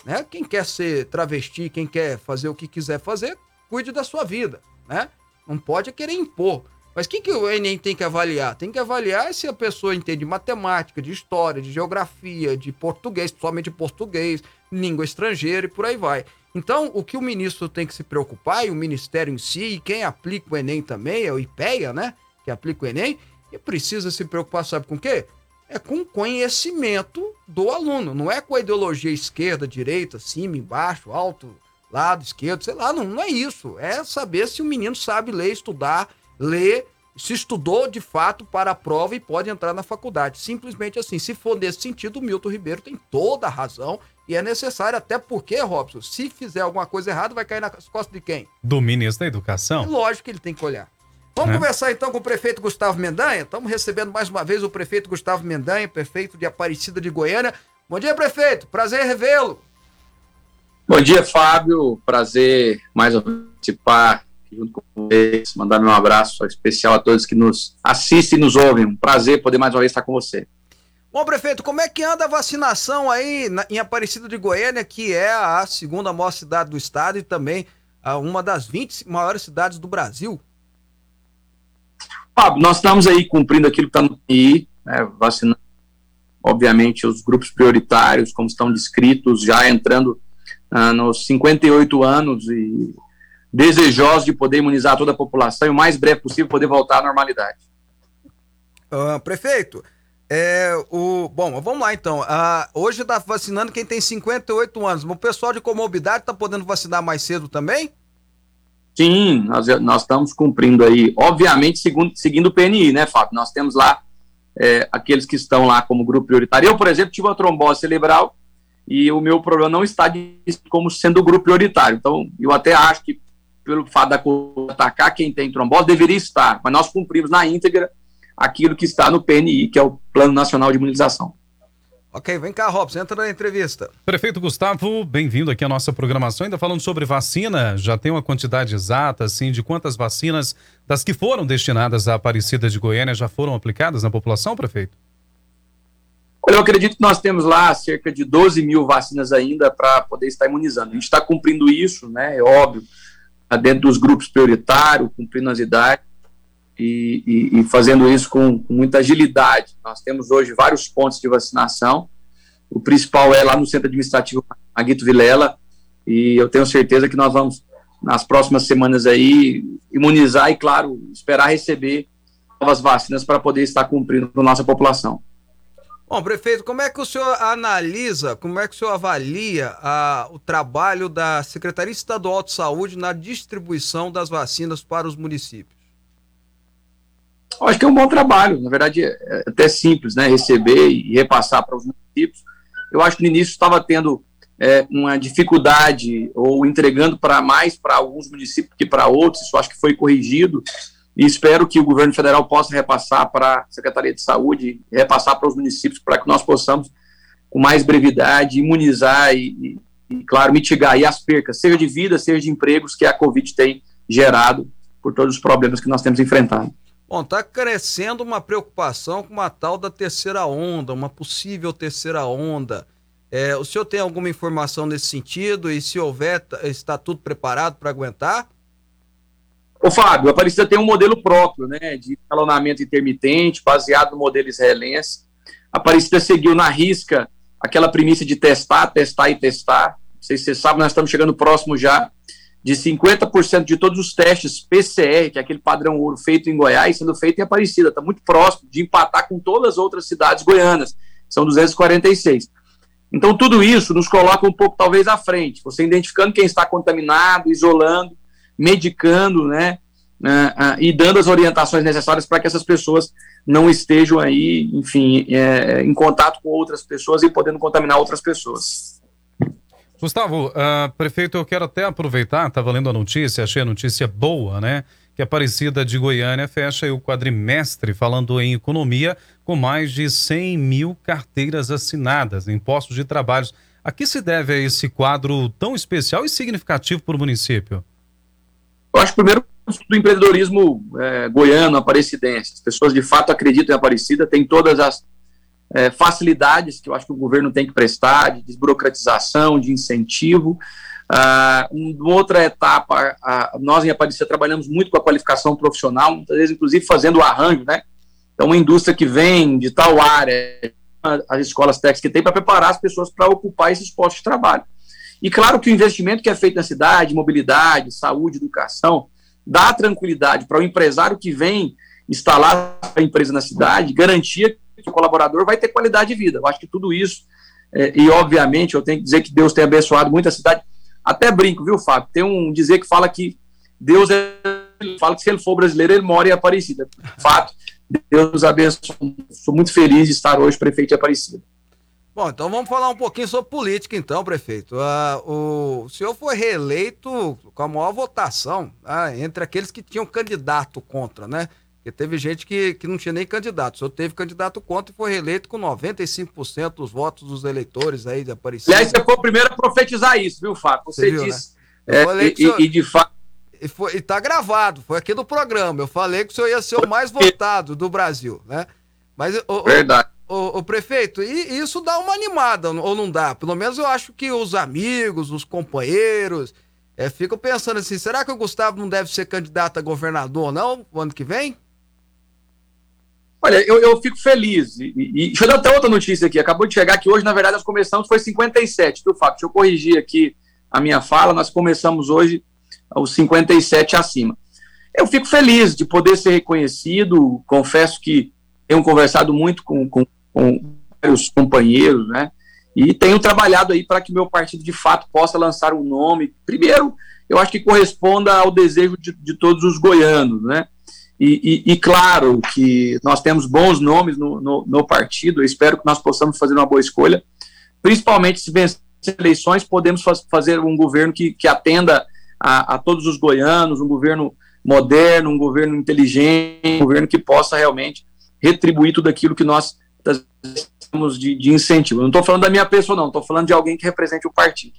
Né? Quem quer ser travesti, quem quer fazer o que quiser fazer, cuide da sua vida, né? Não pode é querer impor. Mas o que, que o Enem tem que avaliar? Tem que avaliar se a pessoa entende matemática, de história, de geografia, de português, principalmente português, língua estrangeira e por aí vai. Então, o que o ministro tem que se preocupar, e o ministério em si, e quem aplica o Enem também, é o IPEA, né? Que aplica o Enem, e precisa se preocupar, sabe com o quê? É com conhecimento do aluno, não é com a ideologia esquerda, direita, cima, embaixo, alto, lado, esquerdo, sei lá, não, não é isso. É saber se o menino sabe ler, estudar, ler, se estudou de fato para a prova e pode entrar na faculdade. Simplesmente assim. Se for nesse sentido, o Milton Ribeiro tem toda a razão e é necessário, até porque, Robson, se fizer alguma coisa errada, vai cair nas costas de quem? Do ministro da É Educação. lógico que ele tem que olhar. Vamos Né? conversar então com o prefeito Gustavo Mendanha. Estamos recebendo mais uma vez o prefeito Gustavo Mendanha, prefeito de Aparecida de Goiânia. Bom dia, prefeito. Prazer revê-lo. Bom dia, Fábio. Prazer mais uma vez participar aqui junto com vocês. Mandar meu abraço especial a todos que nos assistem e nos ouvem. Um prazer poder mais uma vez estar com você. Bom, prefeito, como é que anda a vacinação aí na- em Aparecida de Goiânia, que é a segunda maior cidade do estado e também a uma das 20 maiores cidades do Brasil? Fábio, nós estamos aí cumprindo aquilo que está no PI, né, vacinando, obviamente, os grupos prioritários, como estão descritos, já entrando ah, nos 58 anos e desejosos de poder imunizar toda a população e o mais breve possível poder voltar à normalidade. Ah, prefeito, é, o, bom, vamos lá então. Ah, hoje está vacinando quem tem 58 anos, o pessoal de comorbidade está podendo vacinar mais cedo também? Sim, nós, nós estamos cumprindo aí, obviamente, segundo, seguindo o PNI, né, Fábio? Nós temos lá é, aqueles que estão lá como grupo prioritário. Eu, por exemplo, tive uma trombose cerebral e o meu problema não está de- como sendo grupo prioritário. Então, eu até acho que, pelo fato da coisa atacar quem tem trombose, deveria estar, mas nós cumprimos na íntegra aquilo que está no PNI, que é o Plano Nacional de Imunização. Ok, vem cá, Robson, entra na entrevista. Prefeito Gustavo, bem-vindo aqui à nossa programação. Ainda falando sobre vacina, já tem uma quantidade exata, assim, de quantas vacinas das que foram destinadas à Aparecida de Goiânia já foram aplicadas na população, prefeito? Olha, eu acredito que nós temos lá cerca de 12 mil vacinas ainda para poder estar imunizando. A gente está cumprindo isso, né? É óbvio, tá dentro dos grupos prioritários, cumprindo as idades e, e- e fazendo isso com, com muita agilidade. Nós temos hoje vários pontos de vacinação. O principal é lá no Centro Administrativo Aguito Vilela e eu tenho certeza que nós vamos, nas próximas semanas aí, imunizar e, claro, esperar receber novas vacinas para poder estar cumprindo com a nossa população. Bom, prefeito, como é que o senhor analisa, como é que o senhor avalia ah, o trabalho da Secretaria Estadual de Saúde na distribuição das vacinas para os municípios? Eu acho que é um bom trabalho, na verdade é até simples, né, receber e repassar para os municípios. Eu acho que no início estava tendo é, uma dificuldade ou entregando para mais para alguns municípios que para outros, isso acho que foi corrigido e espero que o governo federal possa repassar para a Secretaria de Saúde, repassar para os municípios para que nós possamos com mais brevidade imunizar e, e, claro, mitigar as percas, seja de vida, seja de empregos que a Covid tem gerado por todos os problemas que nós temos enfrentado. Bom, está crescendo uma preocupação com uma tal da terceira onda, uma possível terceira onda. É, o senhor tem alguma informação nesse sentido? E se houver, tá- está tudo preparado para aguentar? Ô, Fábio, a Aparecida tem um modelo próprio, né, de escalonamento intermitente, baseado no modelo israelense. A Aparecida seguiu na risca aquela premissa de testar, testar e testar. Não sei se você sabe, nós estamos chegando próximo já de 50% de todos os testes PCR, que é aquele padrão ouro feito em Goiás, sendo feito em Aparecida. Está muito próximo de empatar com todas as outras cidades goianas. São 246. Então, tudo isso nos coloca um pouco, talvez, à frente. Você identificando quem está contaminado, isolando, medicando, né? ah, ah, e dando as orientações necessárias para que essas pessoas não estejam aí, enfim, é, em contato com outras pessoas e podendo contaminar outras pessoas. Gustavo, ah, prefeito, eu quero até aproveitar, estava lendo a notícia, achei a notícia boa, né? Que a Aparecida de Goiânia fecha o quadrimestre falando em economia com mais de 100 mil carteiras assinadas em postos de trabalhos. A que se deve a esse quadro tão especial e significativo para o município? Eu acho primeiro do empreendedorismo é, goiano, aparecidense. As pessoas de fato acreditam em Aparecida, tem todas as é, facilidades que eu acho que o governo tem que prestar, de desburocratização, de incentivo. Ah, uma outra etapa, a, nós em Aparecida trabalhamos muito com a qualificação profissional, muitas vezes inclusive fazendo o arranjo, né? Então, uma indústria que vem de tal área, as escolas técnicas que tem para preparar as pessoas para ocupar esses postos de trabalho. E claro que o investimento que é feito na cidade, mobilidade, saúde, educação, dá tranquilidade para o empresário que vem instalar a empresa na cidade, garantia o colaborador vai ter qualidade de vida. Eu acho que tudo isso, é, e obviamente eu tenho que dizer que Deus tem abençoado muito a cidade. Até brinco, viu, Fábio? Tem um dizer que fala que Deus é, fala que se ele for brasileiro, ele mora em Aparecida. Fato, Deus abençoe. Sou muito feliz de estar hoje prefeito de Aparecida. Bom, então vamos falar um pouquinho sobre política, então, prefeito. Uh, o senhor foi reeleito com a maior votação uh, entre aqueles que tinham candidato contra, né? Porque teve gente que, que não tinha nem candidato. O senhor teve candidato contra e foi reeleito com 95% dos votos dos eleitores aí de Aparecida. Aliás, você foi o primeiro a profetizar isso, viu, Fábio? Você, você viu, disse. Né? É, e, senhor... e, de fato. E, foi, e tá gravado, foi aqui no programa. Eu falei que o senhor ia ser o mais votado do Brasil, né? Mas, o, Verdade. Ô, ô, prefeito, e isso dá uma animada, ou não dá? Pelo menos eu acho que os amigos, os companheiros, é, ficam pensando assim: será que o Gustavo não deve ser candidato a governador, não, o ano que vem? Olha, eu, eu fico feliz. E, e, deixa eu dar até outra notícia aqui. Acabou de chegar que hoje, na verdade, nós começamos, foi 57, viu, Fábio? Deixa eu corrigir aqui a minha fala. Nós começamos hoje os 57 acima. Eu fico feliz de poder ser reconhecido. Confesso que tenho conversado muito com, com com companheiros, né? E tenho trabalhado aí para que meu partido de fato possa lançar um nome. Primeiro, eu acho que corresponda ao desejo de, de todos os goianos, né? E, e, e, claro que nós temos bons nomes no, no, no, partido, eu espero que nós possamos fazer uma boa escolha, principalmente se vencer eleições, podemos faz, fazer um governo que, que atenda a, a, todos os goianos, um governo moderno, um governo inteligente, um governo que possa realmente retribuir tudo aquilo que nós termos de, de incentivo. não estou falando da minha pessoa, não, estou falando de alguém que represente o partido.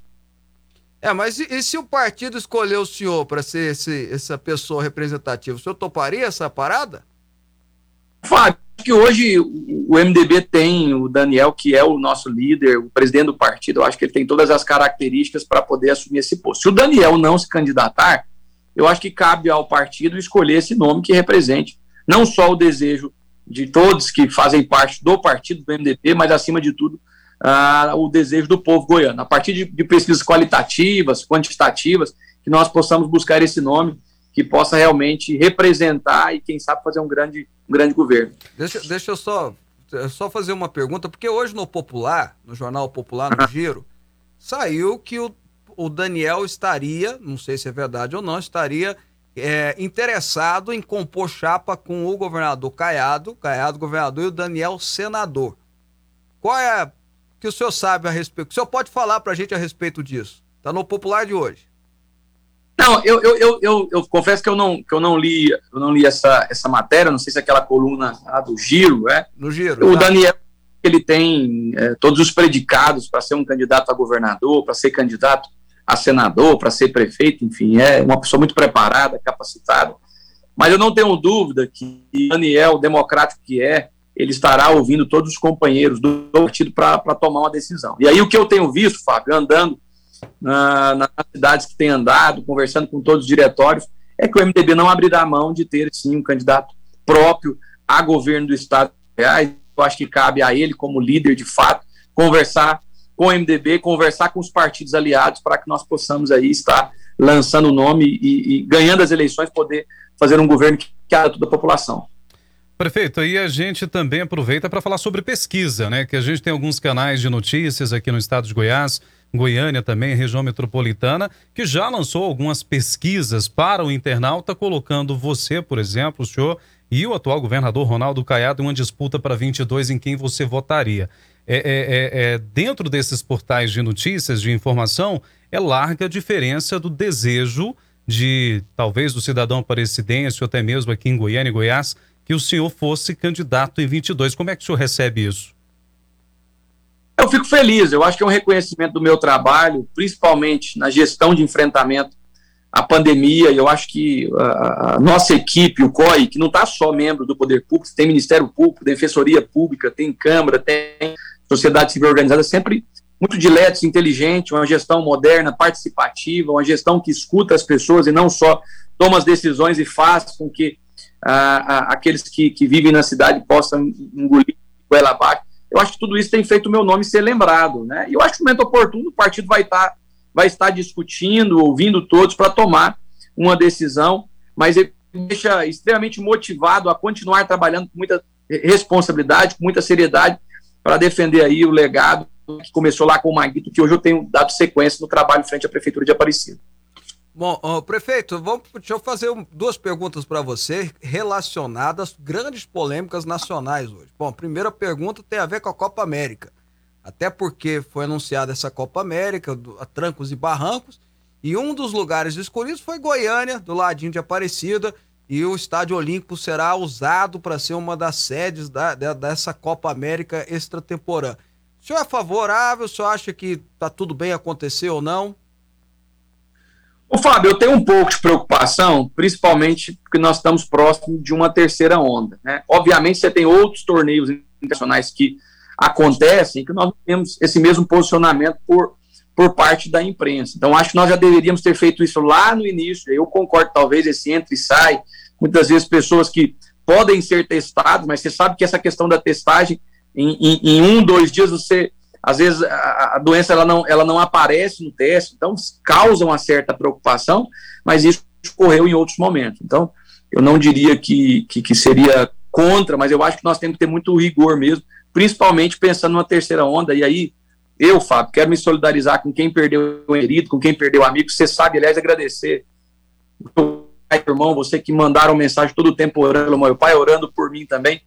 É, mas e, e se o partido escolher o senhor para ser esse, essa pessoa representativa, o senhor toparia essa parada? Fábio, que hoje o MDB tem o Daniel, que é o nosso líder, o presidente do partido, eu acho que ele tem todas as características para poder assumir esse posto. Se o Daniel não se candidatar, eu acho que cabe ao partido escolher esse nome que represente não só o desejo de todos que fazem parte do partido do MDB, mas acima de tudo o desejo do povo goiano. A partir de, de, pesquisas qualitativas, quantitativas, que nós possamos buscar esse nome que possa realmente representar e quem sabe fazer um grande, um grande governo. Deixa, deixa eu só, só fazer uma pergunta, porque hoje no Popular, no Jornal Popular, no Giro, saiu que o, o Daniel estaria, não sei se é verdade ou não, estaria é, interessado em compor chapa com o governador Caiado, Caiado governador e o Daniel senador. Qual é que o senhor sabe a respeito? O senhor pode falar para a gente a respeito disso? Está no popular de hoje. Não, eu, eu, eu, eu, confesso que eu não, que eu não li, eu não li essa, essa matéria, não sei se é aquela coluna do Giro, é? No Giro. O tá. Daniel, ele tem é, todos os predicados para ser um candidato a governador, para ser candidato a senador, para ser prefeito, enfim, é uma pessoa muito preparada, capacitada. Mas eu não tenho dúvida que Daniel, democrático que é, ele estará ouvindo todos os companheiros do partido para tomar uma decisão. E aí o que eu tenho visto, Fábio, andando na, nas cidades que tem andado, conversando com todos os diretórios, é que o MDB não abrirá mão de ter, sim, um candidato próprio a governo do Estado. Eu acho que cabe a ele, como líder de fato, conversar com o MDB, conversar com os partidos aliados para que nós possamos aí estar lançando o nome e, e ganhando as eleições, poder fazer um governo que quer toda a população. Prefeito, aí a gente também aproveita para falar sobre pesquisa, né? Que a gente tem alguns canais de notícias aqui no estado de Goiás, Goiânia também, região metropolitana, que já lançou algumas pesquisas para o internauta, colocando você, por exemplo, o senhor e o atual governador Ronaldo Caiado em uma disputa para 22 em quem você votaria. É, é, é, é, dentro desses portais de notícias, de informação, é larga a diferença do desejo de, talvez, do cidadão aparecidense ou até mesmo aqui em Goiânia e Goiás, que o senhor fosse candidato em 22. Como é que o senhor recebe isso? Eu fico feliz, eu acho que é um reconhecimento do meu trabalho, principalmente na gestão de enfrentamento a pandemia, eu acho que a, a nossa equipe, o COI, que não está só membro do Poder Público, tem Ministério Público, Defensoria Pública, tem Câmara, tem sociedade civil organizada, sempre muito diletos, inteligente, uma gestão moderna, participativa, uma gestão que escuta as pessoas e não só toma as decisões e faz com que aqueles que, que, vivem na cidade possam engolir ela abaixo. Eu acho que tudo isso tem feito o meu nome ser lembrado, né? E eu acho que no momento oportuno o partido vai estar, vai estar discutindo, ouvindo todos para tomar uma decisão, mas ele deixa extremamente motivado a continuar trabalhando com muita responsabilidade, com muita seriedade, para defender aí o legado que começou lá com o Maguito, que hoje eu tenho dado sequência no trabalho frente à Prefeitura de Aparecida. Bom, prefeito, vamos, deixa eu fazer duas perguntas para você relacionadas às grandes polêmicas nacionais hoje. Bom, a primeira pergunta tem a ver com a Copa América. Até porque foi anunciada essa Copa América, do, a trancos e barrancos, e um dos lugares escolhidos foi Goiânia, do ladinho de Aparecida, e o Estádio Olímpico será usado para ser uma das sedes da, da, dessa Copa América extratemporã. O senhor é favorável? O senhor acha que tá tudo bem acontecer ou não? Ô, Fábio, eu tenho um pouco de preocupação, principalmente porque nós estamos próximos de uma terceira onda. Né? Obviamente, você tem outros torneios internacionais que acontecem que nós temos esse mesmo posicionamento por, por parte da imprensa. Então, acho que nós já deveríamos ter feito isso lá no início. Eu concordo, talvez, esse entra e sai. Muitas vezes, pessoas que podem ser testadas, mas você sabe que essa questão da testagem, em, em, em um, dois dias, você às vezes a, a, doença ela não, ela não aparece no teste, então causa uma certa preocupação, mas isso ocorreu em outros momentos. Então, eu não diria que, que, que, seria contra, mas eu acho que nós temos que ter muito rigor mesmo, principalmente pensando numa terceira onda, e aí eu, Fábio, quero me solidarizar com quem perdeu o querido, com quem perdeu o amigo, você sabe, aliás, agradecer. Meu pai, irmão, você que mandaram mensagem todo o tempo orando, meu pai orando por mim também,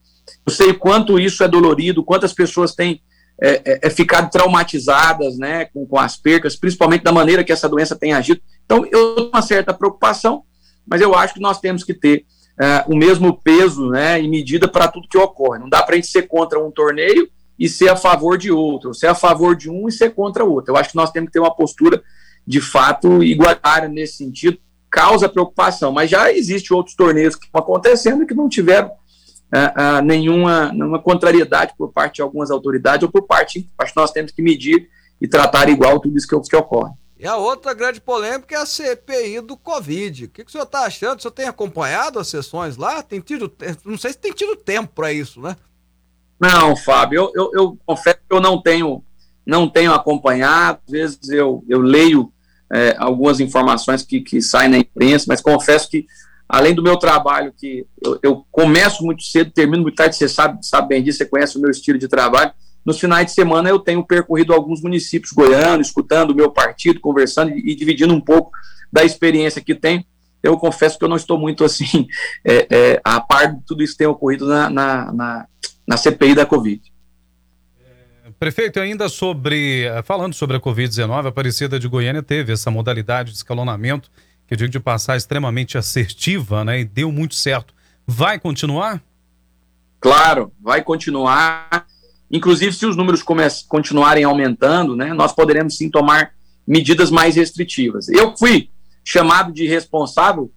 eu sei quanto isso é dolorido, quantas pessoas têm é, é, é ficado traumatizadas né, com, com as percas, principalmente da maneira que essa doença tem agido. Então, eu tenho uma certa preocupação, mas eu acho que nós temos que ter é, o mesmo peso né, e medida para tudo que ocorre. Não dá para a gente ser contra um torneio e ser a favor de outro, ser a favor de um e ser contra o outro. Eu acho que nós temos que ter uma postura de fato igualitária nesse sentido. Causa preocupação, mas já existe outros torneios que estão acontecendo que não tiveram uh, nenhuma, nenhuma contrariedade por parte de algumas autoridades ou por parte, acho que nós temos que medir e tratar igual tudo isso que, que ocorre. E a outra grande polêmica é a CPI do Covid. O que, que o senhor está achando? O senhor tem acompanhado as sessões lá? Tem tido, não sei se tem tido tempo para isso, né? Não, Fábio, eu, eu, eu, confesso que eu não tenho, não tenho acompanhado. Às vezes eu, eu leio é, algumas informações que, que saem na imprensa, mas confesso que além do meu trabalho, que eu, eu, começo muito cedo, termino muito tarde, você sabe, sabe bem disso, você conhece o meu estilo de trabalho. Nos finais de semana eu tenho percorrido alguns municípios goianos, escutando o meu partido, conversando e, e dividindo um pouco da experiência que tenho. Eu confesso que eu não estou muito assim <laughs> é, é, a par de tudo isso que tem ocorrido na, na, na, na CPI da Covid. É, prefeito, ainda sobre, falando sobre a Covid-19, a Aparecida de Goiânia teve essa modalidade de escalonamento que eu digo de passar extremamente assertiva, né? E deu muito certo. Vai continuar? Claro, vai continuar. Inclusive, se os números continuarem aumentando, né, nós poderemos sim tomar medidas mais restritivas. Eu fui chamado de responsável,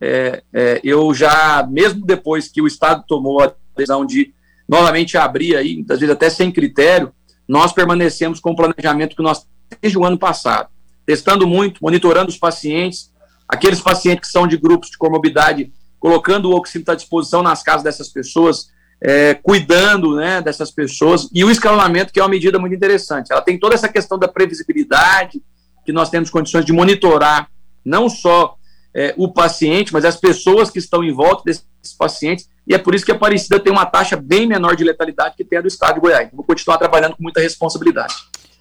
é, é, eu já, mesmo depois que o Estado tomou a decisão de novamente abrir aí, muitas vezes até sem critério, nós permanecemos com o planejamento que nós desde o ano passado, testando muito, monitorando os pacientes, aqueles pacientes que são de grupos de comorbidade, colocando o oxímetro à disposição nas casas dessas pessoas, é, cuidando né, dessas pessoas, e o escalonamento, que é uma medida muito interessante. Ela tem toda essa questão da previsibilidade, que nós temos condições de monitorar não só é, o paciente, mas as pessoas que estão em volta desses pacientes, e é por isso que a Aparecida tem uma taxa bem menor de letalidade que tem a do estado de Goiás. Vou continuar trabalhando com muita responsabilidade.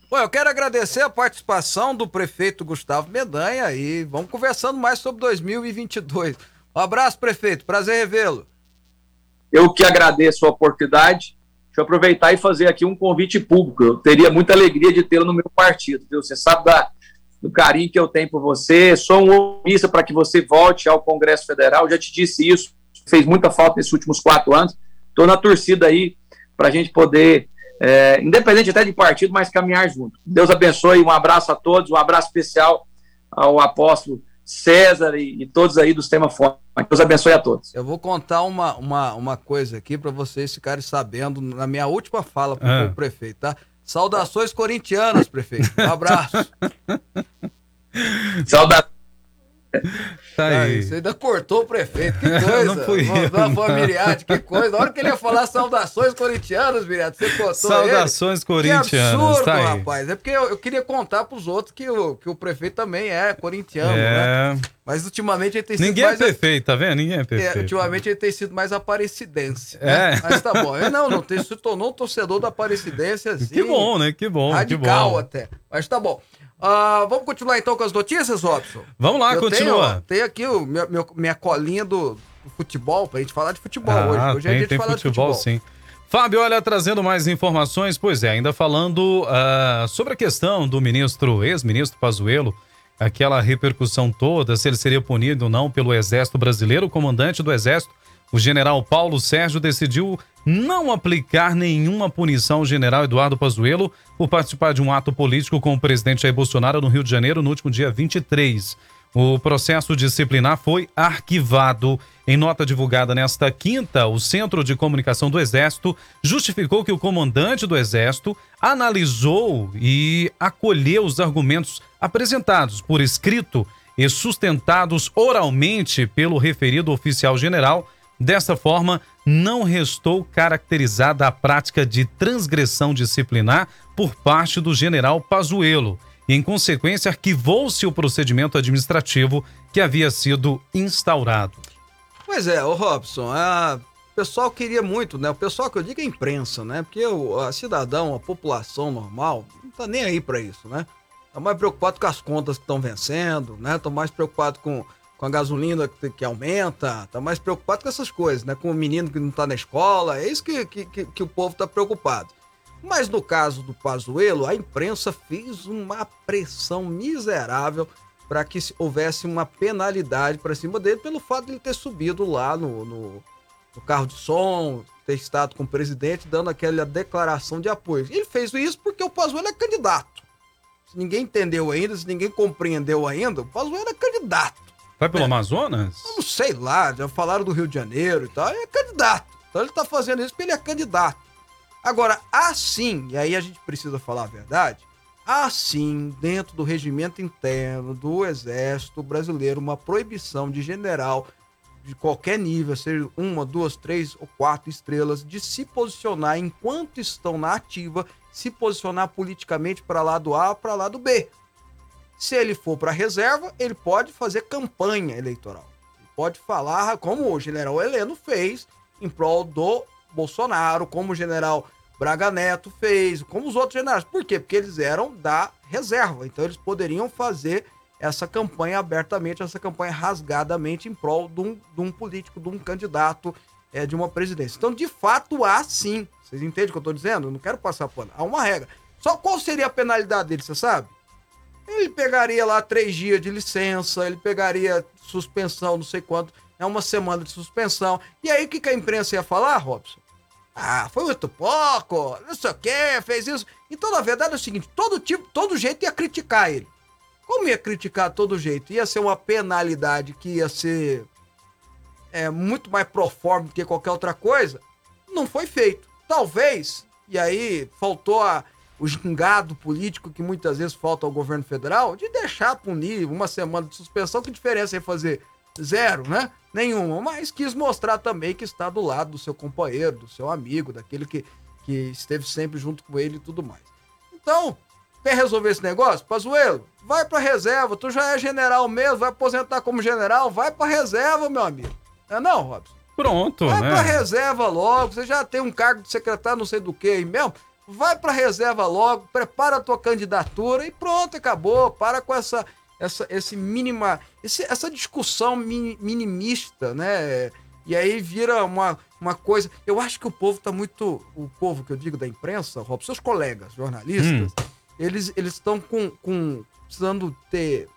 Bom, eu quero agradecer a participação do prefeito Gustavo Medanha e vamos conversando mais sobre 2022. Um abraço, prefeito. Prazer revê-lo. Eu que agradeço a oportunidade. Deixa eu aproveitar e fazer aqui um convite público. Eu teria muita alegria de tê-lo no meu partido. Viu? Você sabe da, do carinho que eu tenho por você. Sou um otimista para que você volte ao Congresso Federal. Já te disse isso. Fez muita falta nesses últimos quatro anos. Estou na torcida aí para a gente poder é, independente até de partido, mas caminhar junto. Deus abençoe, um abraço a todos, um abraço especial ao apóstolo César e, e todos aí do Sistema Fome. Deus abençoe a todos. Eu vou contar uma, uma, uma coisa aqui para vocês ficarem sabendo na minha última fala pro Ah. prefeito, tá? Saudações corintianas, prefeito. Um abraço. <laughs> Saudade. Tá Ah, aí. você ainda cortou o prefeito. Que <laughs> coisa. Não fui eu, Não, a Miriade, que coisa. Na hora que ele ia falar saudações corintianas, Miriade, você cortou Saudações ele. Que corintianas. absurdo, tá rapaz. É porque eu, eu queria contar pros outros que o, que o prefeito também é corintiano, né? É. Mas ultimamente ele tem sido Ninguém é mais... perfeito, tá vendo? Ninguém é É, perfeito. ultimamente ele tem sido mais aparecidense. É. né? Mas tá bom. Ele não, não tem, se tornou um torcedor da aparecidense assim. Que bom, né? Que bom, que Radical bom. até. Mas tá bom. Ah, vamos continuar então com as notícias, Robson? Vamos lá, Eu continua. Tenho, tenho aqui o meu, meu- minha colinha do, futebol, pra gente falar de futebol Ah, hoje. Hoje é tem, dia de tem falar futebol, de futebol. sim. Fábio, olha, trazendo mais informações, pois é, ainda falando ah, sobre a questão do ministro, ex-ministro Pazuello, aquela repercussão toda, se ele seria punido ou não pelo Exército Brasileiro, o comandante do Exército, o general Paulo Sérgio, decidiu não aplicar nenhuma punição ao general Eduardo Pazuello por participar de um ato político com o presidente Jair Bolsonaro no Rio de Janeiro no último dia 23. O processo disciplinar foi arquivado. Em nota divulgada nesta quinta, o Centro de Comunicação do Exército justificou que o comandante do Exército analisou e acolheu os argumentos apresentados por escrito e sustentados oralmente pelo referido oficial general. Dessa forma, não restou caracterizada a prática de transgressão disciplinar por parte do general Pazuello e, em consequência, arquivou-se o procedimento administrativo que havia sido instaurado. Pois é, ô Robson, a- o pessoal queria muito, né? O pessoal que eu digo é a imprensa, né? Porque o a cidadão, a população normal, não tá nem aí pra isso, né? Tá mais preocupado com as contas que estão vencendo, né? Tá mais preocupado com, com a gasolina que, que aumenta, tá mais preocupado com essas coisas, né? Com o menino que não tá na escola, é isso que, que, que, que o povo tá preocupado. Mas no caso do Pazuello, a imprensa fez uma pressão miserável para que se- houvesse uma penalidade para cima dele pelo fato de ele ter subido lá no, no, no carro de som, ter estado com o presidente dando aquela declaração de apoio. Ele fez isso porque o Pazuello é candidato. Se ninguém entendeu ainda, se ninguém compreendeu ainda, o Pazuello é candidato. Vai pelo Amazonas? Eu não sei lá, já falaram do Rio de Janeiro e tal, ele é candidato. Então ele tá fazendo isso porque ele é candidato. Agora, assim, e aí a gente precisa falar a verdade, assim, dentro do regimento interno do Exército Brasileiro, uma proibição de general de qualquer nível, seja uma, duas, três ou quatro estrelas, de se posicionar enquanto estão na ativa, se posicionar politicamente para lá do A para lá do B. Se ele for para reserva, ele pode fazer campanha eleitoral. Ele pode falar como o general Heleno fez em prol do Bolsonaro, como o general Braga Neto fez, como os outros generais. Por quê? Porque eles eram da reserva. Então eles poderiam fazer essa campanha abertamente, essa campanha rasgadamente em prol de um, de um político, de um candidato é, de uma presidência. Então, de fato, há sim. Vocês entendem o que eu estou dizendo? Eu não quero passar pano. Há uma regra. Só qual seria a penalidade dele, você sabe? Ele pegaria lá três dias de licença, ele pegaria suspensão, não sei quanto, é uma semana de suspensão. E aí, o que, que a imprensa ia falar, Robson? Ah, foi muito pouco, não sei o quê, fez isso. Então, na verdade, é o seguinte: todo tipo, todo jeito ia criticar ele. Como ia criticar todo jeito? Ia ser uma penalidade que ia ser é, muito mais proforme do que qualquer outra coisa. Não foi feito. Talvez, e aí faltou a, o gingado político que muitas vezes falta ao governo federal, de deixar punir uma semana de suspensão, que diferença ia fazer? Zero, né? Nenhuma. Mas quis mostrar também que está do lado do seu companheiro, do seu amigo, daquele que, que esteve sempre junto com ele e tudo mais. Então, quer resolver esse negócio? Pazuello, vai pra reserva. Tu já é general mesmo, vai aposentar como general, vai pra reserva, meu amigo. Não é não, Robson? Pronto, Vai né? pra reserva logo. Você já tem um cargo de secretário, não sei do que aí mesmo. Vai pra reserva logo, prepara a tua candidatura e pronto, acabou. Para com essa, essa, esse mínima, esse, essa discussão mini- minimista, né? E aí vira uma, uma coisa. Eu acho que o povo tá muito. O povo que eu digo da imprensa, Rob, seus colegas jornalistas, eles eles estão com, com. precisando ter.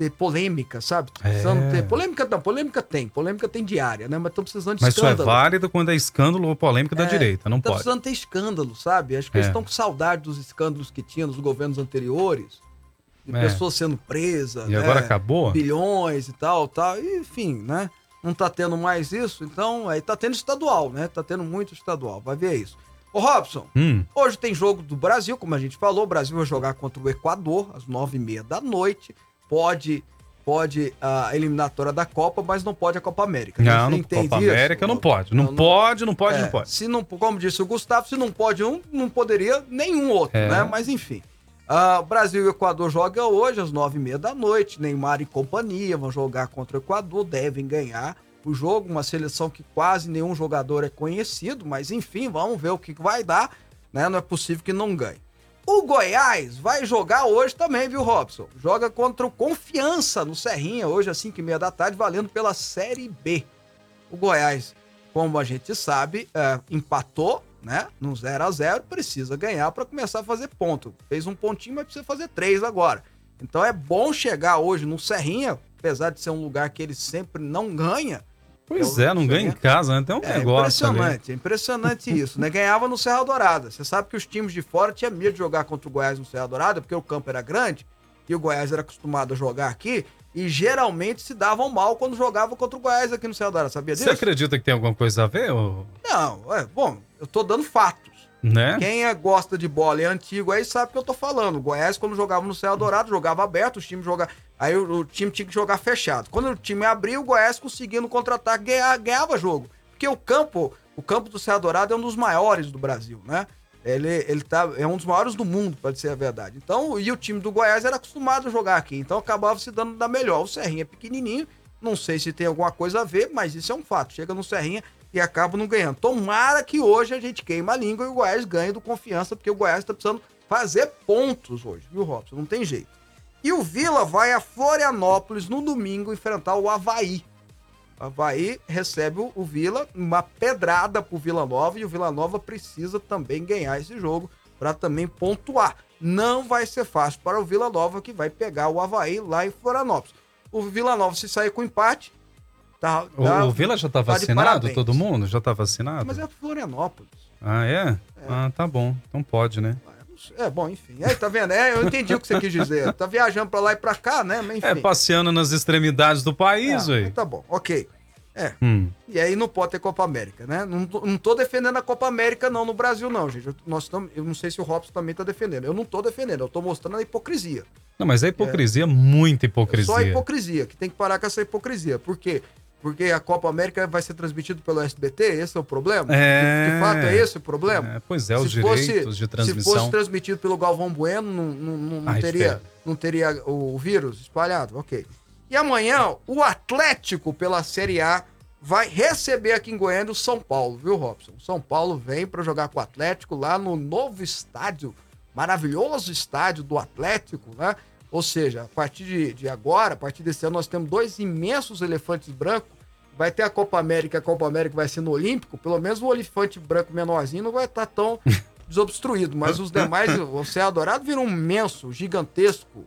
Ter polêmica, sabe? Precisando É. ter. Polêmica não, polêmica tem. Polêmica tem diária, né? Mas estão precisando de Mas isso é escândalo. válido quando é escândalo ou polêmica da É, direita, não Tá pode. precisando ter escândalo, sabe? Acho que eles É. estão com saudade dos escândalos que tinha nos governos anteriores. de É. pessoas sendo presas. E né? agora acabou? bilhões e tal, tal. E, enfim, né? Não tá tendo mais isso, então aí tá tendo estadual, né? Tá tendo muito estadual, vai ver isso. Ô Robson, Hum, hoje tem jogo do Brasil, como a gente falou, o Brasil vai jogar contra o Equador às nove e meia da noite. Pode, pode a eliminatória da Copa, mas não pode a Copa América. não, entende Copa isso? América não pode. Não, pode, não pode, É, não pode. Se não, como disse o Gustavo, se não pode um, não poderia nenhum outro, É. né? Mas enfim. Ah, Brasil e Equador jogam hoje às nove e meia da noite. Neymar e companhia vão jogar contra o Equador, devem ganhar o jogo. Uma seleção que quase nenhum jogador é conhecido, mas enfim, vamos ver o que que vai dar, né? Não é possível que não ganhe. O Goiás vai jogar hoje também, viu, Robson? Joga contra o Confiança no Serrinha, hoje às 5 e meia da tarde, valendo pela Série B. O Goiás, como a gente sabe, é, empatou, né? No 0 a 0 precisa ganhar para começar a fazer ponto. Fez um pontinho, mas precisa fazer três agora. Então é bom chegar hoje no Serrinha, apesar de ser um lugar que ele sempre não ganha. Pois é, não ganha em casa, né? Tem um É negócio impressionante, é impressionante <laughs> isso, né? Ganhava no Serra Dourada. Você sabe que os times de fora tinham medo de jogar contra o Goiás no Serra Dourada, porque o campo era grande e o Goiás era acostumado a jogar aqui e geralmente se davam mal quando jogava contra o Goiás aqui no Serra Dourada. Sabia disso? Você acredita que tem alguma coisa a ver? ô? Não, é, bom, eu tô dando fatos. Né? Quem é- gosta de bola e é antigo aí sabe o que eu tô falando. O Goiás, quando jogava no Serra Dourado, jogava aberto, os times jogavam. Aí o, o time tinha que jogar fechado. Quando o time abria, o Goiás conseguia no contra-ataque ganhar, ganhava jogo. Porque o campo, o campo do Serra Dourado é um dos maiores do Brasil, né? Ele, ele tá, é um dos maiores do mundo, pode ser a verdade. Então, e o time do Goiás era acostumado a jogar aqui, então acabava se dando da melhor. O Serrinha é pequenininho, não sei se tem alguma coisa a ver, mas isso é um fato. Chega no Serrinha e acaba não ganhando. Tomara que hoje a gente queima a língua e o Goiás ganhe do confiança, porque o Goiás tá precisando fazer pontos hoje, viu, Robson? Não tem jeito. E o Vila vai a Florianópolis no domingo enfrentar o Havaí. O Havaí recebe o- o Vila, uma pedrada pro Vila Nova, e o Vila Nova precisa também ganhar esse jogo para também pontuar. Não vai ser fácil para o Vila Nova, que vai pegar o Havaí lá em Florianópolis. O Vila Nova, se sair com empate, tá. O, tá- o Vila já tá tá vacinado? parabéns. Todo mundo? Já tá vacinado? Mas é Florianópolis. Ah, é? Ah, tá bom. Então pode, né? Ah. É, bom, enfim. É, tá vendo? É, eu entendi o que você quis dizer. Tá viajando pra lá e pra cá, né? Mas enfim. É, passeando nas extremidades do país, Ah, ué. mas tá bom, ok. É, Hum. e aí não pode ter Copa América, né? Não, tô- não tô defendendo a Copa América, não, no Brasil, não, gente. Eu, nós tamo, eu não sei se o Robson também tá defendendo. Eu não tô defendendo, eu tô mostrando a hipocrisia. Não, mas é hipocrisia, muita hipocrisia. Só a hipocrisia, que tem que parar com essa hipocrisia. Por quê? Porque a Copa América vai ser transmitida pelo SBT, esse é o problema? É. De, de fato, é esse o problema? É, pois é, os Se fosse- direitos de Se transmissão. fosse transmitido pelo Galvão Bueno, não, não- não- não Ai, teria, feio. não teria o vírus espalhado? Ok. E amanhã, o Atlético, pela Série A, vai receber aqui em Goiânia o São Paulo, viu, Robson? O São Paulo vem para jogar com o Atlético lá no novo estádio, maravilhoso estádio do Atlético, né? Ou seja, a partir de, de agora, a partir desse ano, nós temos dois imensos elefantes brancos. Vai ter a Copa América, a Copa América vai ser no Olímpico, pelo menos o elefante branco menorzinho não vai estar tão <laughs> desobstruído, mas os demais, <laughs> o Serra Dourado vira um imenso, gigantesco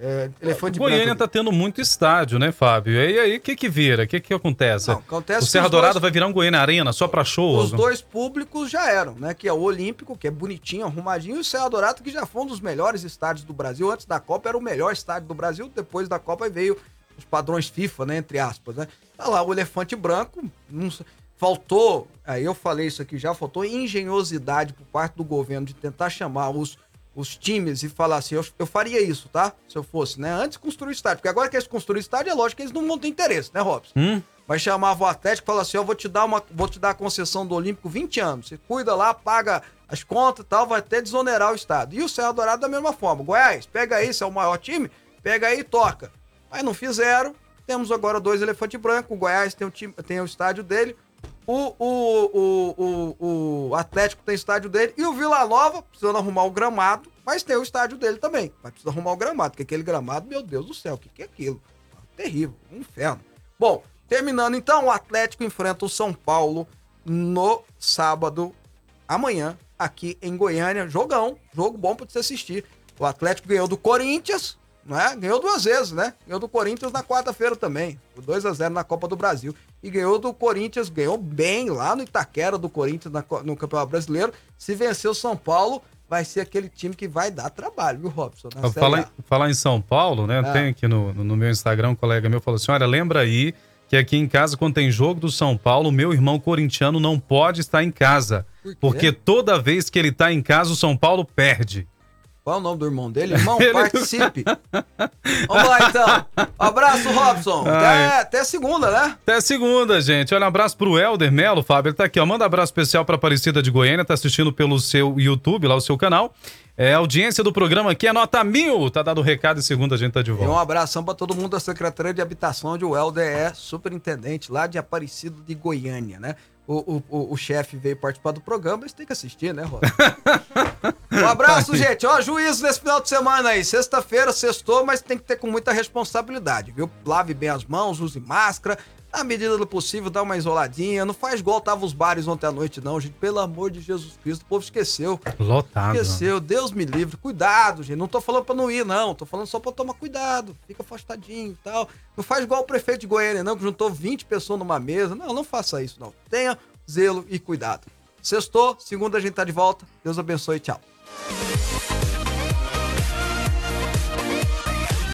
é, elefante Goiânia branco. tá tendo muito estádio, né, Fábio? E aí, o que que vira? O que que acontece? Não, acontece o Serra Dourada dois- vai virar um Goiânia Arena só pra show? Os dois públicos já eram, né? Que é o Olímpico, que é bonitinho, arrumadinho, e o Serra Dourado, que já foi um dos melhores estádios do Brasil. Antes da Copa era o melhor estádio do Brasil, depois da Copa veio os padrões FIFA, né? Entre aspas, né? Tá lá o elefante branco, não faltou, aí eu falei isso aqui já, faltou engenhosidade por parte do governo de tentar chamar os, os times e falar assim, eu, eu faria isso, tá? Se eu fosse, né? Antes construir o estádio, porque agora que eles construíram o estádio, é lógico que eles não vão ter interesse, né, Robson? Hum? Vai chamar o Atlético e falar assim: ó, vou te dar uma, vou te dar a concessão do Olímpico 20 anos. Você cuida lá, paga as contas e tal, vai até desonerar o Estado. E o Serra Dourado da mesma forma. Goiás, pega aí, se é o maior time, pega aí e toca. Mas não fizeram. Temos agora dois elefantes brancos. O Goiás tem o, time, tem o estádio dele. O, o, o, o, Atlético tem estádio dele. E o Vila Nova, precisando arrumar o gramado, mas tem o estádio dele também. Mas precisa arrumar o gramado, porque aquele gramado, meu Deus do céu, o que, que é aquilo? Terrível, um inferno. Bom, terminando então, o Atlético enfrenta o São Paulo no sábado, amanhã, aqui em Goiânia. Jogão, jogo bom pra você assistir. O Atlético ganhou do Corinthians, né? Ganhou duas vezes, né? Ganhou do Corinthians na quarta-feira também. Por 2 a 0 na Copa do Brasil. E ganhou do Corinthians, ganhou bem lá no Itaquera do Corinthians na no Campeonato Brasileiro. Se vencer o São Paulo, vai ser aquele time que vai dar trabalho, viu, Robson? Falar, em- São Paulo, né? Ah. Tem aqui no, no- meu Instagram um colega meu falou assim: olha, lembra aí que aqui em casa, quando tem jogo do São Paulo, meu irmão corintiano não pode estar em casa. Por? Porque toda vez que ele tá em casa, o São Paulo perde. Qual é o nome do irmão dele? <laughs> Irmão, participe. <laughs> Vamos lá, então. Um abraço, Robson. Até, até segunda, né? Até segunda, gente. Olha, um abraço pro Helder Melo, Fábio. Ele tá aqui, ó. Manda um abraço especial pra Aparecida de Goiânia, tá assistindo pelo seu YouTube, lá o seu canal. É, a audiência do programa aqui é nota mil. Tá dado o recado e segunda a gente tá de E um volta. abração pra todo mundo da Secretaria de Habitação, onde o Helder é superintendente lá de Aparecido de Goiânia, né? O, o, o, chefe veio participar do programa, eles têm que assistir, né, Rob? <laughs> um abraço, gente. Ó, juízo nesse final de semana aí. Sexta-feira, sextou, mas tem que ter com muita responsabilidade, viu? Lave bem as mãos, use máscara. Na medida do possível, dá uma isoladinha. Não faz igual tava os bares ontem à noite, não, gente. Pelo amor de Jesus Cristo, o povo esqueceu. Lotado. Esqueceu, Deus me livre. Cuidado, gente. Não tô falando pra não ir, não. Tô falando só pra tomar cuidado. Fica afastadinho e tal. Não faz igual o prefeito de Goiânia, não, que juntou 20 pessoas numa mesa. Não, não faça isso, não. Tenha zelo e cuidado. Sextou, segunda a gente tá de volta. Deus abençoe, tchau.